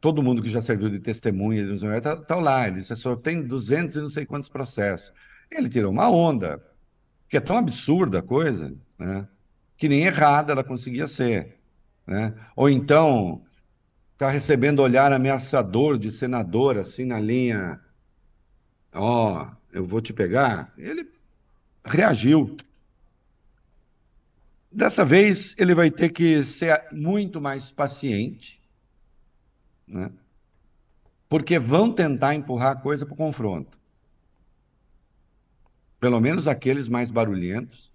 todo mundo que já serviu de testemunha está tá lá. Ele só tem 200 e não sei quantos processos. Ele tirou uma onda, que é tão absurda a coisa, né? que nem errada ela conseguia ser. Né? Ou então, está recebendo olhar ameaçador de senador, assim, na linha. Ó, oh, eu vou te pegar, ele reagiu. Dessa vez, ele vai ter que ser muito mais paciente né? porque vão tentar empurrar a coisa para o confronto. Pelo menos aqueles mais barulhentos,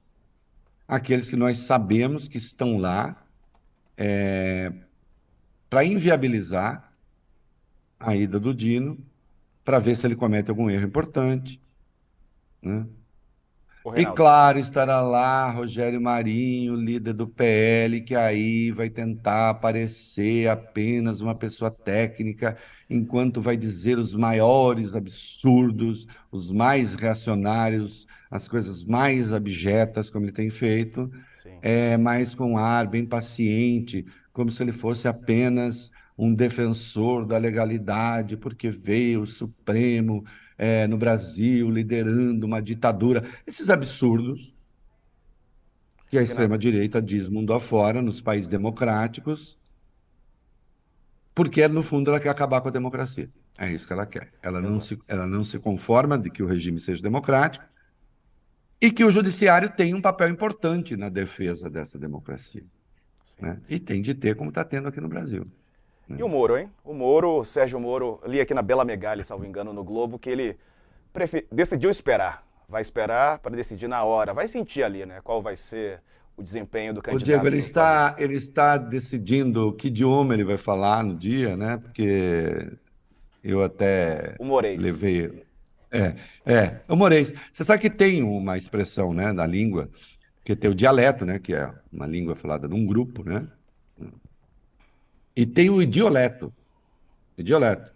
aqueles que nós sabemos que estão lá é, para inviabilizar a ida do Dino, para ver se ele comete algum erro importante. Né? E claro, estará lá Rogério Marinho, líder do PL, que aí vai tentar aparecer apenas uma pessoa técnica, enquanto vai dizer os maiores absurdos, os mais reacionários, as coisas mais abjetas, como ele tem feito, é, mas com um ar bem paciente, como se ele fosse apenas um defensor da legalidade, porque veio o Supremo é, no Brasil, liderando uma ditadura. Esses absurdos que a extrema-direita diz mundo afora, nos países democráticos, porque, no fundo, ela quer acabar com a democracia. É isso que ela quer. Ela não, se, ela não se conforma de que o regime seja democrático e que o judiciário tem um papel importante na defesa dessa democracia. Né? E tem de ter, como está tendo aqui no Brasil. E o Moro, hein? O Moro, o Sérgio Moro, li aqui na Bela Megali, salvo engano, no Globo, que ele decidiu esperar. Vai esperar para decidir na hora. Vai sentir ali, né? Qual vai ser o desempenho do candidato. O Diego, ele está, ele está decidindo que idioma ele vai falar no dia, né? Porque eu até Humorês. levei. É, é, humorês. Você sabe que tem uma expressão, né, na língua, que tem o dialeto, né, que é uma língua falada num grupo, né? E tem o idioleto. Idioleto.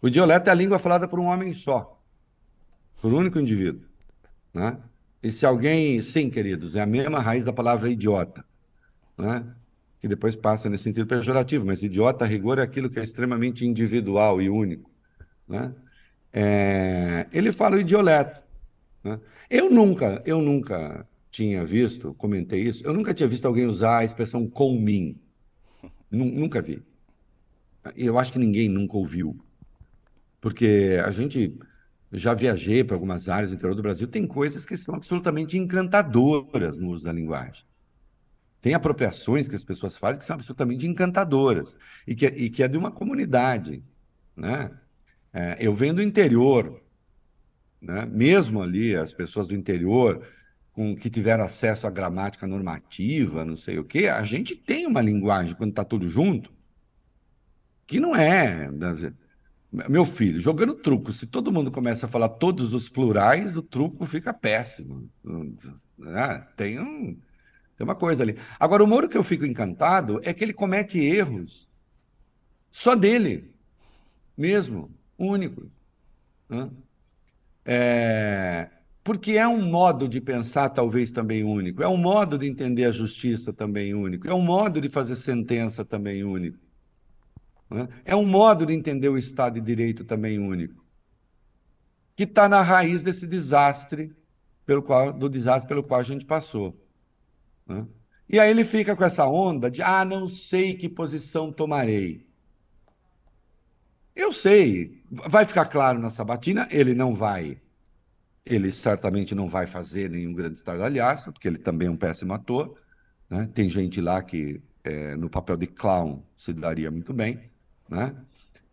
O idioleto é a língua falada por um homem só, por um único indivíduo. Né? E se alguém, sim, queridos, é a mesma raiz da palavra idiota, né? que depois passa nesse sentido pejorativo, mas idiota, a rigor, é aquilo que é extremamente individual e único. Né? É... ele fala o idioleto. Né? Eu nunca, eu nunca tinha visto, comentei isso, eu nunca tinha visto alguém usar a expressão com mim. Nunca vi. Eu acho que ninguém nunca ouviu. Porque a gente já viajei para algumas áreas do interior do Brasil, tem coisas que são absolutamente encantadoras no uso da linguagem. Tem apropriações que as pessoas fazem que são absolutamente encantadoras e que, e que é de uma comunidade. Né? É, eu venho do interior, né? mesmo ali, as pessoas do interior com que tiveram acesso à gramática normativa, não sei o quê, a gente tem uma linguagem, quando está tudo junto, que não é. Meu filho, jogando truco, se todo mundo começa a falar todos os plurais, o truco fica péssimo. Ah, tem, um, tem uma coisa ali. Agora, o Moro que eu fico encantado é que ele comete erros só dele, mesmo, únicos. Né? É, porque é um modo de pensar talvez também único, é um modo de entender a justiça também único, é um modo de fazer sentença também único, né? é um modo de entender o Estado de Direito também único, que está na raiz desse desastre pelo qual, do desastre pelo qual a gente passou. Né? E aí ele fica com essa onda de ah, não sei que posição tomarei. Eu sei, vai ficar claro na sabatina, ele não vai ele certamente não vai fazer nenhum grande estardalhaço, porque ele também é um péssimo ator. Né? Tem gente lá que é, no papel de clown se daria muito bem, né?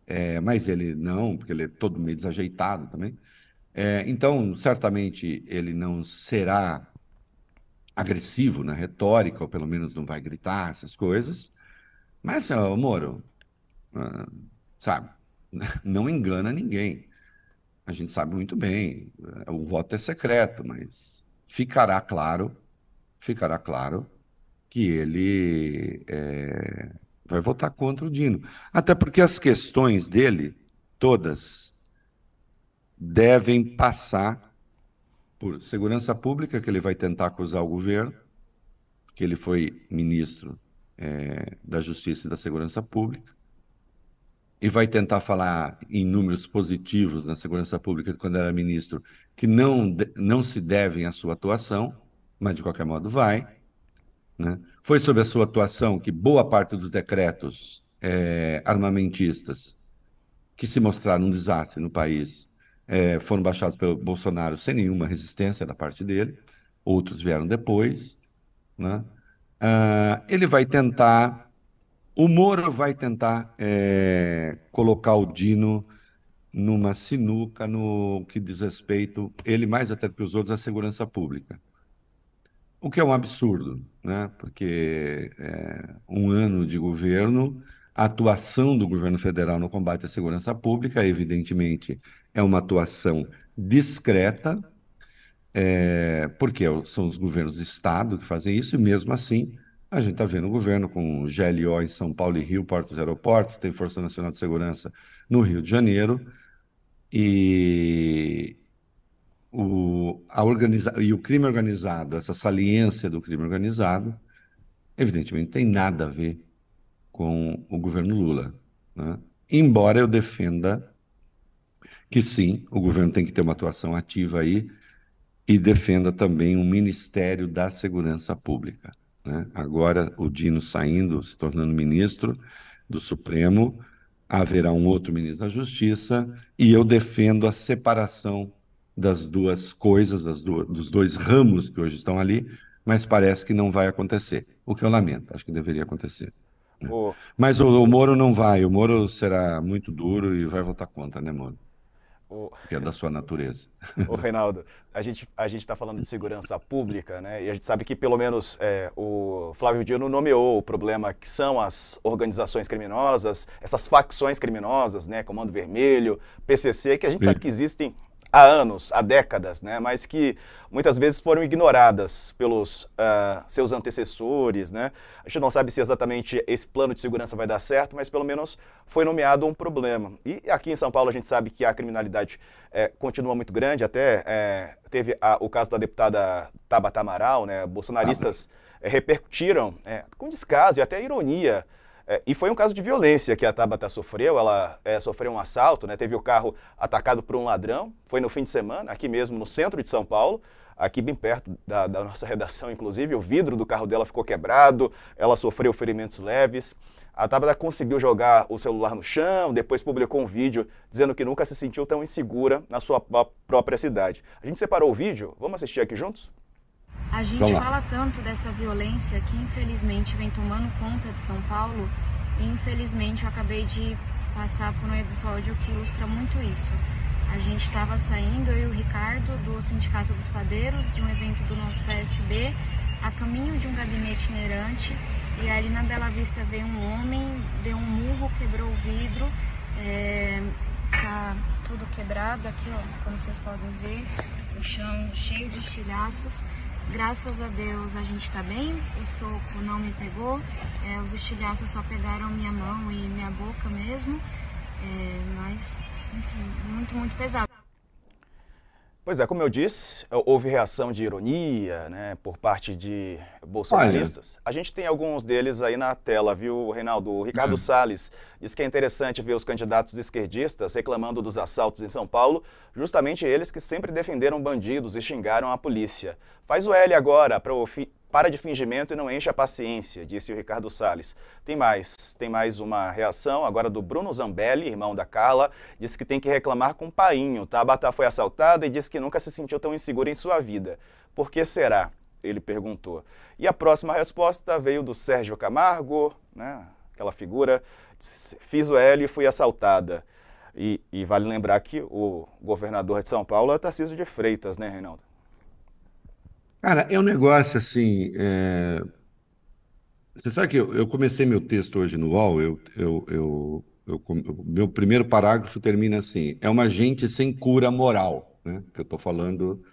É, mas ele não, porque ele é todo meio desajeitado também. É, então, certamente ele não será agressivo na retórica, ou pelo menos não vai gritar essas coisas. Mas, oh, Moro, uh, sabe, não engana ninguém a gente sabe muito bem, eh, o voto é secreto, mas ficará claro, ficará claro que ele é, vai votar contra o Dino. Até porque as questões dele, todas, devem passar por segurança pública, que ele vai tentar acusar o governo, que ele foi ministro é, da Justiça e da Segurança Pública, e vai tentar falar em números positivos na segurança pública quando era ministro, que não, não se devem à sua atuação, mas de qualquer modo vai. Né? Foi sobre a sua atuação que boa parte dos decretos é, armamentistas que se mostraram um desastre no país é, foram baixados pelo Bolsonaro sem nenhuma resistência da parte dele, outros vieram depois. Né? Ah, ele vai tentar O Moro vai tentar é, colocar o Dino numa sinuca no que diz respeito, ele mais até que os outros, à segurança pública. O que é um absurdo, né? porque é, um ano de governo, a atuação do governo federal no combate à segurança pública, evidentemente, é uma atuação discreta, é, porque são os governos de Estado que fazem isso, e mesmo assim a gente está vendo o governo com GLO em São Paulo e Rio, portos e aeroportos, tem Força Nacional de Segurança no Rio de Janeiro, e o, a organiza e o crime organizado, essa saliência do crime organizado, evidentemente tem nada a ver com o governo Lula. Né? Embora eu defenda que sim, o governo tem que ter uma atuação ativa aí e defenda também um Ministério da Segurança Pública. Né? Agora, o Dino saindo, se tornando ministro do Supremo, haverá um outro ministro da Justiça e eu defendo a separação das duas coisas, das duas, dos dois ramos que hoje estão ali, mas parece que não vai acontecer, o que eu lamento, acho que deveria acontecer. Né? Oh. Mas o, o Moro não vai, o Moro será muito duro e vai votar contra, né, Moro? O... Que é da sua natureza. Ô, Reinaldo, a gente a está falando de segurança pública, né? E a gente sabe que pelo menos é, o Flávio Dino nomeou o problema que são as organizações criminosas, essas facções criminosas, né? Comando Vermelho, PCC, que a gente sabe que existem há anos, há décadas, né? mas que muitas vezes foram ignoradas pelos uh, seus antecessores. Né? A gente não sabe se exatamente esse plano de segurança vai dar certo, mas pelo menos foi nomeado um problema. E aqui em São Paulo a gente sabe que a criminalidade é, continua muito grande, até é, teve a, o caso da deputada Tabata Amaral, né? bolsonaristas é, repercutiram com descaso e até ironia é, e foi um caso de violência que a Tabata sofreu. Ela é, sofreu um assalto, né? teve o carro atacado por um ladrão. Foi no fim de semana, aqui mesmo no centro de São Paulo, aqui bem perto da, da nossa redação, inclusive. O vidro do carro dela ficou quebrado, ela sofreu ferimentos leves. A Tabata conseguiu jogar o celular no chão, depois publicou um vídeo dizendo que nunca se sentiu tão insegura na sua própria cidade. A gente separou o vídeo, vamos assistir aqui juntos? A gente fala tanto dessa violência que infelizmente vem tomando conta de São Paulo. E infelizmente eu acabei de passar por um episódio que ilustra muito isso. A gente estava saindo, eu e o Ricardo, do Sindicato dos Padeiros, de um evento do nosso PSB, a caminho de um gabinete itinerante, e ali na Bela Vista veio um homem, deu um murro, quebrou o vidro, é, tá tudo quebrado aqui, ó, como vocês podem ver, o chão cheio de estilhaços. Graças a Deus a gente está bem, o soco não me pegou, é, os estilhaços só pegaram minha mão e minha boca mesmo, é, mas enfim, muito, muito pesado. Pois é, como eu disse, houve reação de ironia né, por parte de bolsonaristas. Olha. A gente tem alguns deles aí na tela, viu, Reinaldo? O Ricardo uhum. Salles diz que é interessante ver os candidatos esquerdistas reclamando dos assaltos em São Paulo, justamente eles que sempre defenderam bandidos e xingaram a polícia. Faz o L agora para para de fingimento e não enche a paciência, disse o Ricardo Salles. Tem mais, tem mais uma reação agora do Bruno Zambelli, irmão da Carla, disse que tem que reclamar com painho. Tabata foi assaltada e disse que nunca se sentiu tão insegura em sua vida. Por que será? Ele perguntou. E a próxima resposta veio do Sérgio Camargo, né? aquela figura, fiz o L e fui assaltada. E, e vale lembrar que o governador de São Paulo é Tarcísio de Freitas, né, Reinaldo? Cara, é um negócio assim. é, Você sabe que eu, eu comecei meu texto hoje no UOL, eu, eu, eu, eu meu primeiro parágrafo termina assim: é uma gente sem cura moral, né? Que eu estou falando,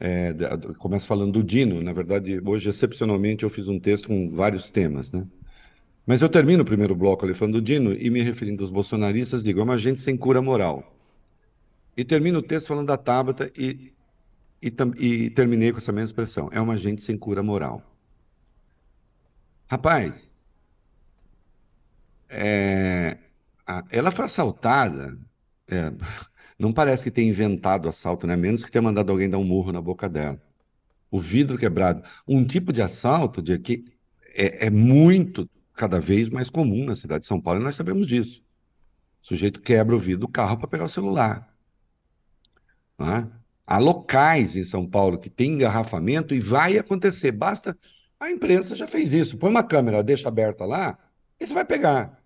é, começo falando do Dino. Na verdade, hoje, excepcionalmente, eu fiz um texto com vários temas, né? Mas eu termino o primeiro bloco ali falando do Dino e me referindo aos bolsonaristas, digo, é uma gente sem cura moral. E termino o texto falando da Tabata e, e, e terminei com essa mesma expressão: é uma gente sem cura moral. Rapaz, é, ela foi assaltada. É, não parece que tenha inventado assalto, né? Menos que tenha mandado alguém dar um murro na boca dela. O vidro quebrado. Um tipo de assalto de que é, é muito, cada vez mais comum na cidade de São Paulo, e nós sabemos disso. O sujeito quebra o vidro do carro para pegar o celular. Não é? Há locais em São Paulo que tem engarrafamento e vai acontecer. Basta. A imprensa já fez isso. Põe uma câmera, deixa aberta lá, Isso vai pegar.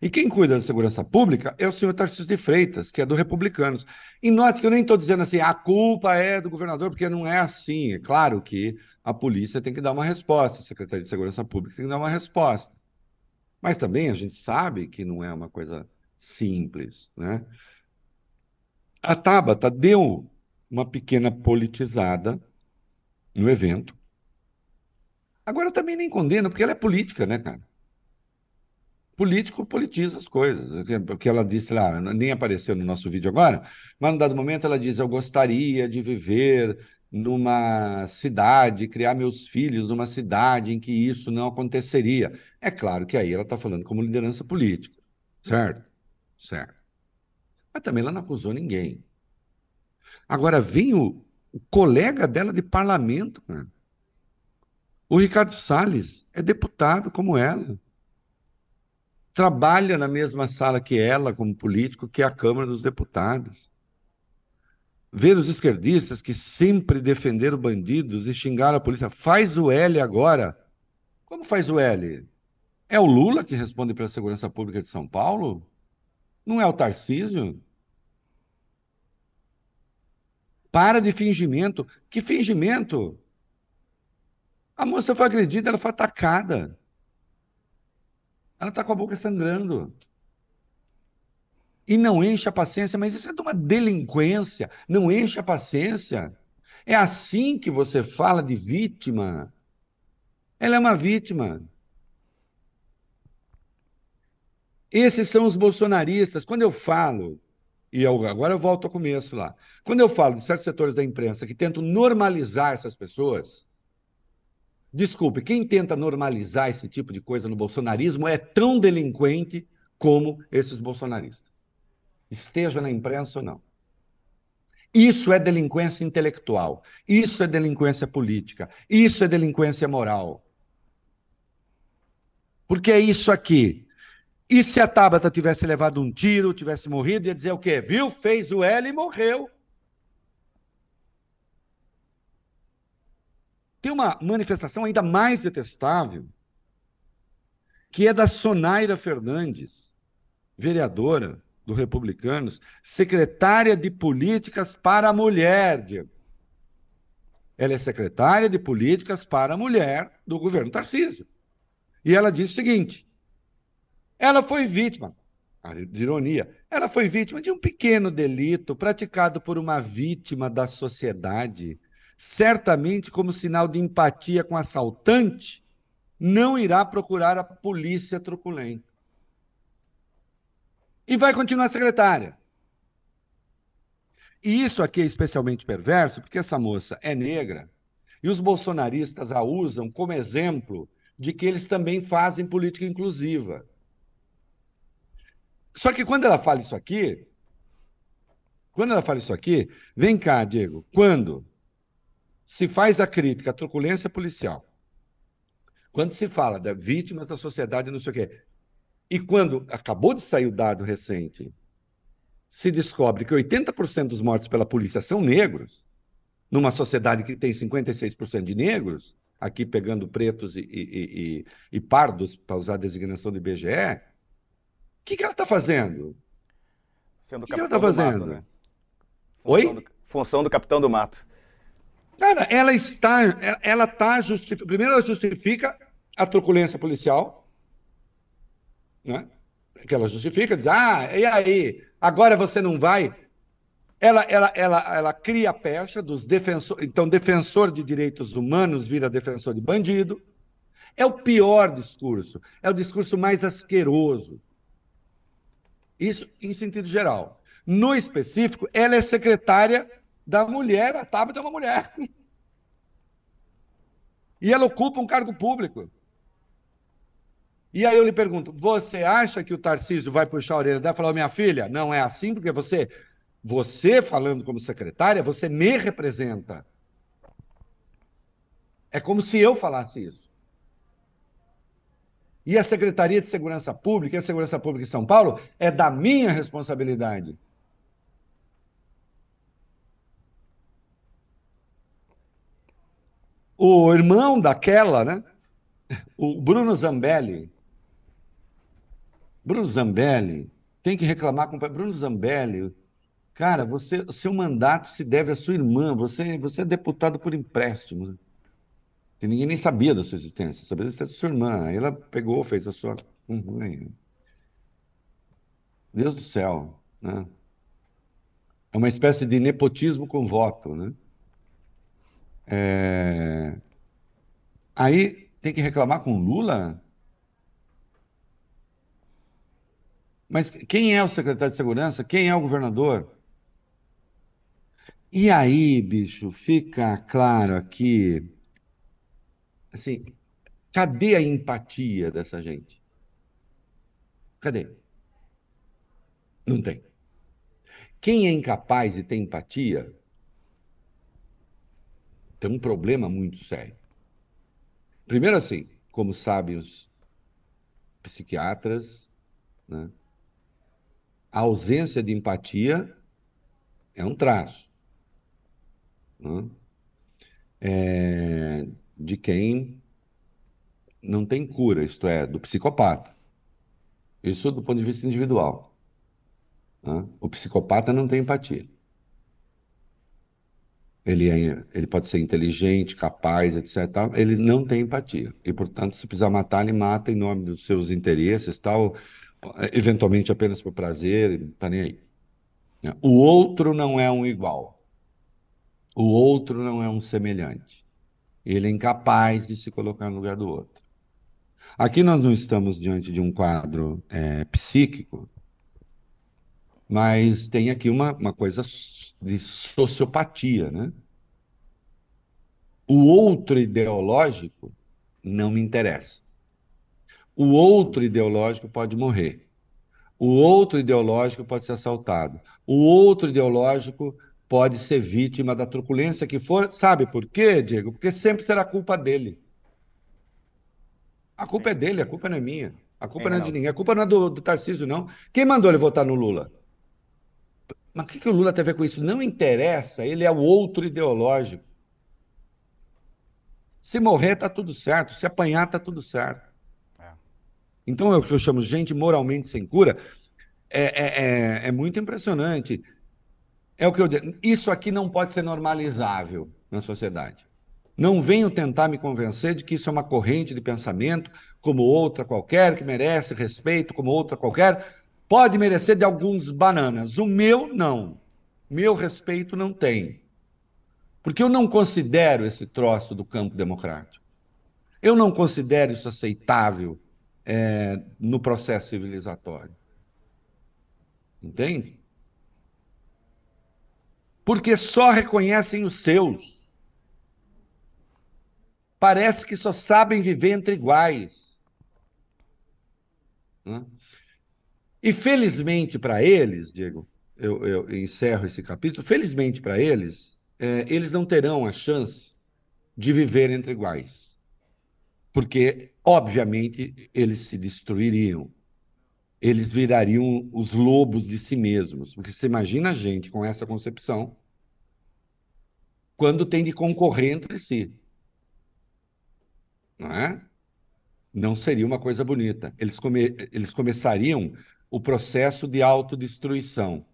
E quem cuida da segurança pública é o senhor Tarcísio de Freitas, que é do Republicanos. E note que eu nem estou dizendo assim, a culpa é do governador, porque não é assim. É claro que a polícia tem que dar uma resposta, a Secretaria de Segurança Pública tem que dar uma resposta. Mas também a gente sabe que não é uma coisa simples. Né? A Tabata deu uma pequena politizada no evento. Agora também nem condeno, porque ela é política, né, cara? político politiza as coisas. O que ela disse lá, nem apareceu no nosso vídeo agora, mas num dado momento ela diz: Eu gostaria de viver numa cidade, criar meus filhos numa cidade em que isso não aconteceria. É claro que aí ela está falando como liderança política, certo? Certo. Mas também ela não acusou ninguém. Agora vem o, o colega dela de parlamento, cara. O Ricardo Salles é deputado como ela trabalha na mesma sala que ela, como político, que é a Câmara dos Deputados. Ver os esquerdistas que sempre defenderam bandidos e xingaram a polícia. Faz o L agora. Como faz o L? É o Lula que responde pela segurança pública de São Paulo? Não é o Tarcísio? Para de fingimento. Que fingimento? A moça foi agredida, ela foi atacada. Ela está com a boca sangrando. E não enche a paciência, mas isso é de uma delinquência. Não enche a paciência. É assim que você fala de vítima. Ela é uma vítima. Esses são os bolsonaristas. Quando eu falo, e eu, agora eu volto ao começo lá, quando eu falo de certos setores da imprensa que tentam normalizar essas pessoas, Desculpe, quem tenta normalizar esse tipo de coisa no bolsonarismo é tão delinquente como esses bolsonaristas. Esteja na imprensa ou não. Isso é delinquência intelectual, isso é delinquência política, isso é delinquência moral. Porque é isso aqui. E se a Tabata tivesse levado um tiro, tivesse morrido, ia dizer o quê? Viu? Fez o L e morreu. Tem uma manifestação ainda mais detestável, que é da Sonaira Fernandes, vereadora do Republicanos, secretária de Políticas para a Mulher, Diego. Ela é secretária de Políticas para a Mulher do governo Tarcísio. E ela diz o seguinte: ela foi vítima, de ironia, ela foi vítima de um pequeno delito praticado por uma vítima da sociedade certamente como sinal de empatia com o assaltante, não irá procurar a polícia truculenta. E vai continuar secretária. E isso aqui é especialmente perverso, porque essa moça é negra e os bolsonaristas a usam como exemplo de que eles também fazem política inclusiva. Só que quando ela fala isso aqui, quando ela fala isso aqui, vem cá, Diego, quando se faz a crítica à truculência policial, quando se fala de vítimas da sociedade, não sei o quê, e quando acabou de sair o dado recente, se descobre que 80% dos mortos pela polícia são negros, numa sociedade que tem 56% de negros, aqui pegando pretos e, e, e, e pardos, para usar a designação do IBGE, que, que ela está fazendo? Sendo o que, que ela está fazendo? Mato, né? Oi? Do, função do capitão do mato. Cara, ela está, ela está justificando. Primeiro, ela justifica a truculência policial, né? Que ela justifica, diz, ah, e aí, agora você não vai? Ela, ela, ela, ela cria a pecha dos defensores. Então, defensor de direitos humanos vira defensor de bandido. É o pior discurso. É o discurso mais asqueroso. Isso em sentido geral. No específico, ela é secretária da mulher, a Tabata é uma mulher. E ela ocupa um cargo público. E aí eu lhe pergunto: você acha que o Tarcísio vai puxar a orelha dela e falar, minha filha, não é assim, porque você, você falando como secretária, você me representa. É como se eu falasse isso. E a Secretaria de Segurança Pública e a Segurança Pública em São Paulo é da minha responsabilidade. o irmão daquela, né? O Bruno Zambelli. Bruno Zambelli tem que reclamar com o Bruno Zambelli. Cara, você, seu mandato se deve à sua irmã. Você, você é deputado por empréstimo. Que ninguém nem sabia da sua existência. Sabia da existência da sua irmã. Aí ela pegou, fez a sua. Deus do céu. Né? É uma espécie de nepotismo com voto. Né? É... Aí tem que reclamar com Lula? Mas quem é o secretário de segurança? Quem é o governador? E aí, bicho, fica claro aqui, assim, cadê a empatia dessa gente? Cadê? Não tem. Quem é incapaz de ter empatia tem um problema muito sério. Primeiro, assim, como sabem os psiquiatras, né, a ausência de empatia é um traço né, é, de quem não tem cura, isto é, do psicopata. Isso do ponto de vista individual. Né? O psicopata não tem empatia. Ele, é, ele pode ser inteligente, capaz, etc. Ele não tem empatia. E, portanto, se precisar matar, ele mata em nome dos seus interesses, tal, eventualmente apenas por prazer, não está nem aí. O outro não é um igual. O outro não é um semelhante. Ele é incapaz de se colocar no lugar do outro. Aqui nós não estamos diante de um quadro é, psíquico, mas tem aqui uma, uma coisa de sociopatia, né? O outro ideológico não me interessa. O outro ideológico pode morrer. O outro ideológico pode ser assaltado. O outro ideológico pode ser vítima da truculência que for. Sabe por quê, Diego? Porque sempre será culpa dele. A culpa é dele, a culpa não é minha. A culpa é, não é de ninguém. A culpa não é do, do Tarcísio, não. Quem mandou ele votar no Lula? Mas o que, que o Lula tem a ver com isso? Não interessa, ele é o outro ideológico. Se morrer, está tudo certo. Se apanhar, está tudo certo. É. Então, é o que eu chamo gente moralmente sem cura. É, é, é, é muito impressionante. É o que eu digo. Isso aqui não pode ser normalizável na sociedade. Não venham tentar me convencer de que isso é uma corrente de pensamento, como outra qualquer, que merece respeito, como outra qualquer, Pode merecer de alguns bananas. O meu, não. Meu respeito não tem. Porque eu não considero esse troço do campo democrático. Eu não considero isso aceitável é, no processo civilizatório. Entende? Porque só reconhecem os seus. Parece que só sabem viver entre iguais. Né? E felizmente para eles, Diego, eu, eu, encerro esse capítulo, felizmente para eles, é, eles não terão a chance de viver entre iguais. Porque, obviamente, eles se destruiriam. Eles virariam os lobos de si mesmos. Porque você imagina a gente com essa concepção quando tem de concorrer entre si. Não é? Não seria uma coisa bonita. Eles, come, eles começariam o processo de autodestruição.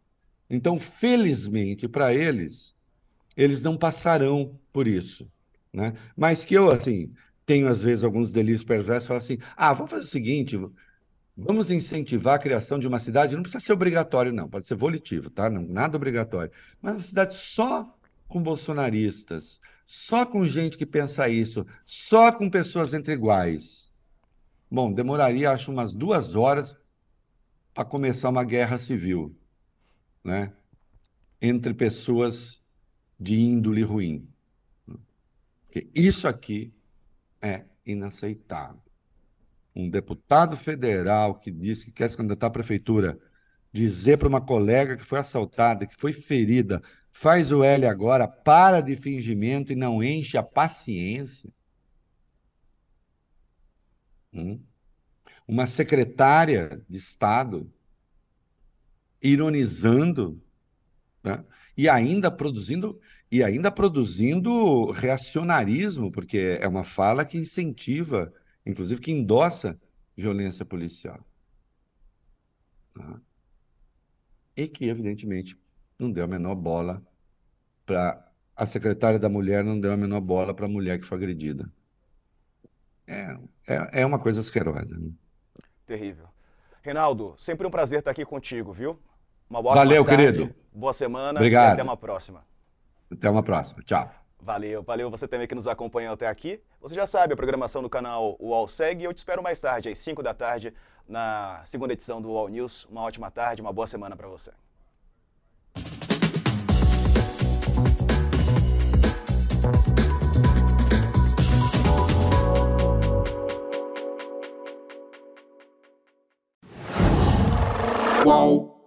Então, felizmente para eles, eles não passarão por isso. Né? Mas que eu, assim, tenho às vezes alguns delírios perversos, falo assim, ah, vamos fazer o seguinte, vamos incentivar a criação de uma cidade, não precisa ser obrigatório não, pode ser volitivo, tá? Não, nada obrigatório, mas uma cidade só com bolsonaristas, só com gente que pensa isso, só com pessoas entre iguais. Bom, demoraria, acho, umas duas horas a começar uma guerra civil, né? Entre pessoas de índole ruim. Porque isso aqui é inaceitável. Um deputado federal que disse que quer se candidatar à prefeitura dizer para uma colega que foi assaltada, que foi ferida, faz o L agora, para de fingimento e não enche a paciência. Hum? uma secretária de Estado ironizando né? e ainda produzindo e ainda produzindo reacionarismo, porque é uma fala que incentiva inclusive que endossa violência policial. Tá? E que, evidentemente, não deu a menor bola para. A secretária da mulher não deu a menor bola para a mulher que foi agredida. É, é, é uma coisa asquerosa. Né? Terrível. Reinaldo, sempre um prazer estar aqui contigo, viu? Uma boa Valeu, tarde, querido. Boa semana Obrigado. e até uma próxima. Até uma próxima. Tchau. Valeu, valeu você também que nos acompanhou até aqui. Você já sabe a programação do canal UOL segue eu te espero mais tarde, às 5 da tarde, na segunda edição do UOL News. Uma ótima tarde, uma boa semana para você. Qual?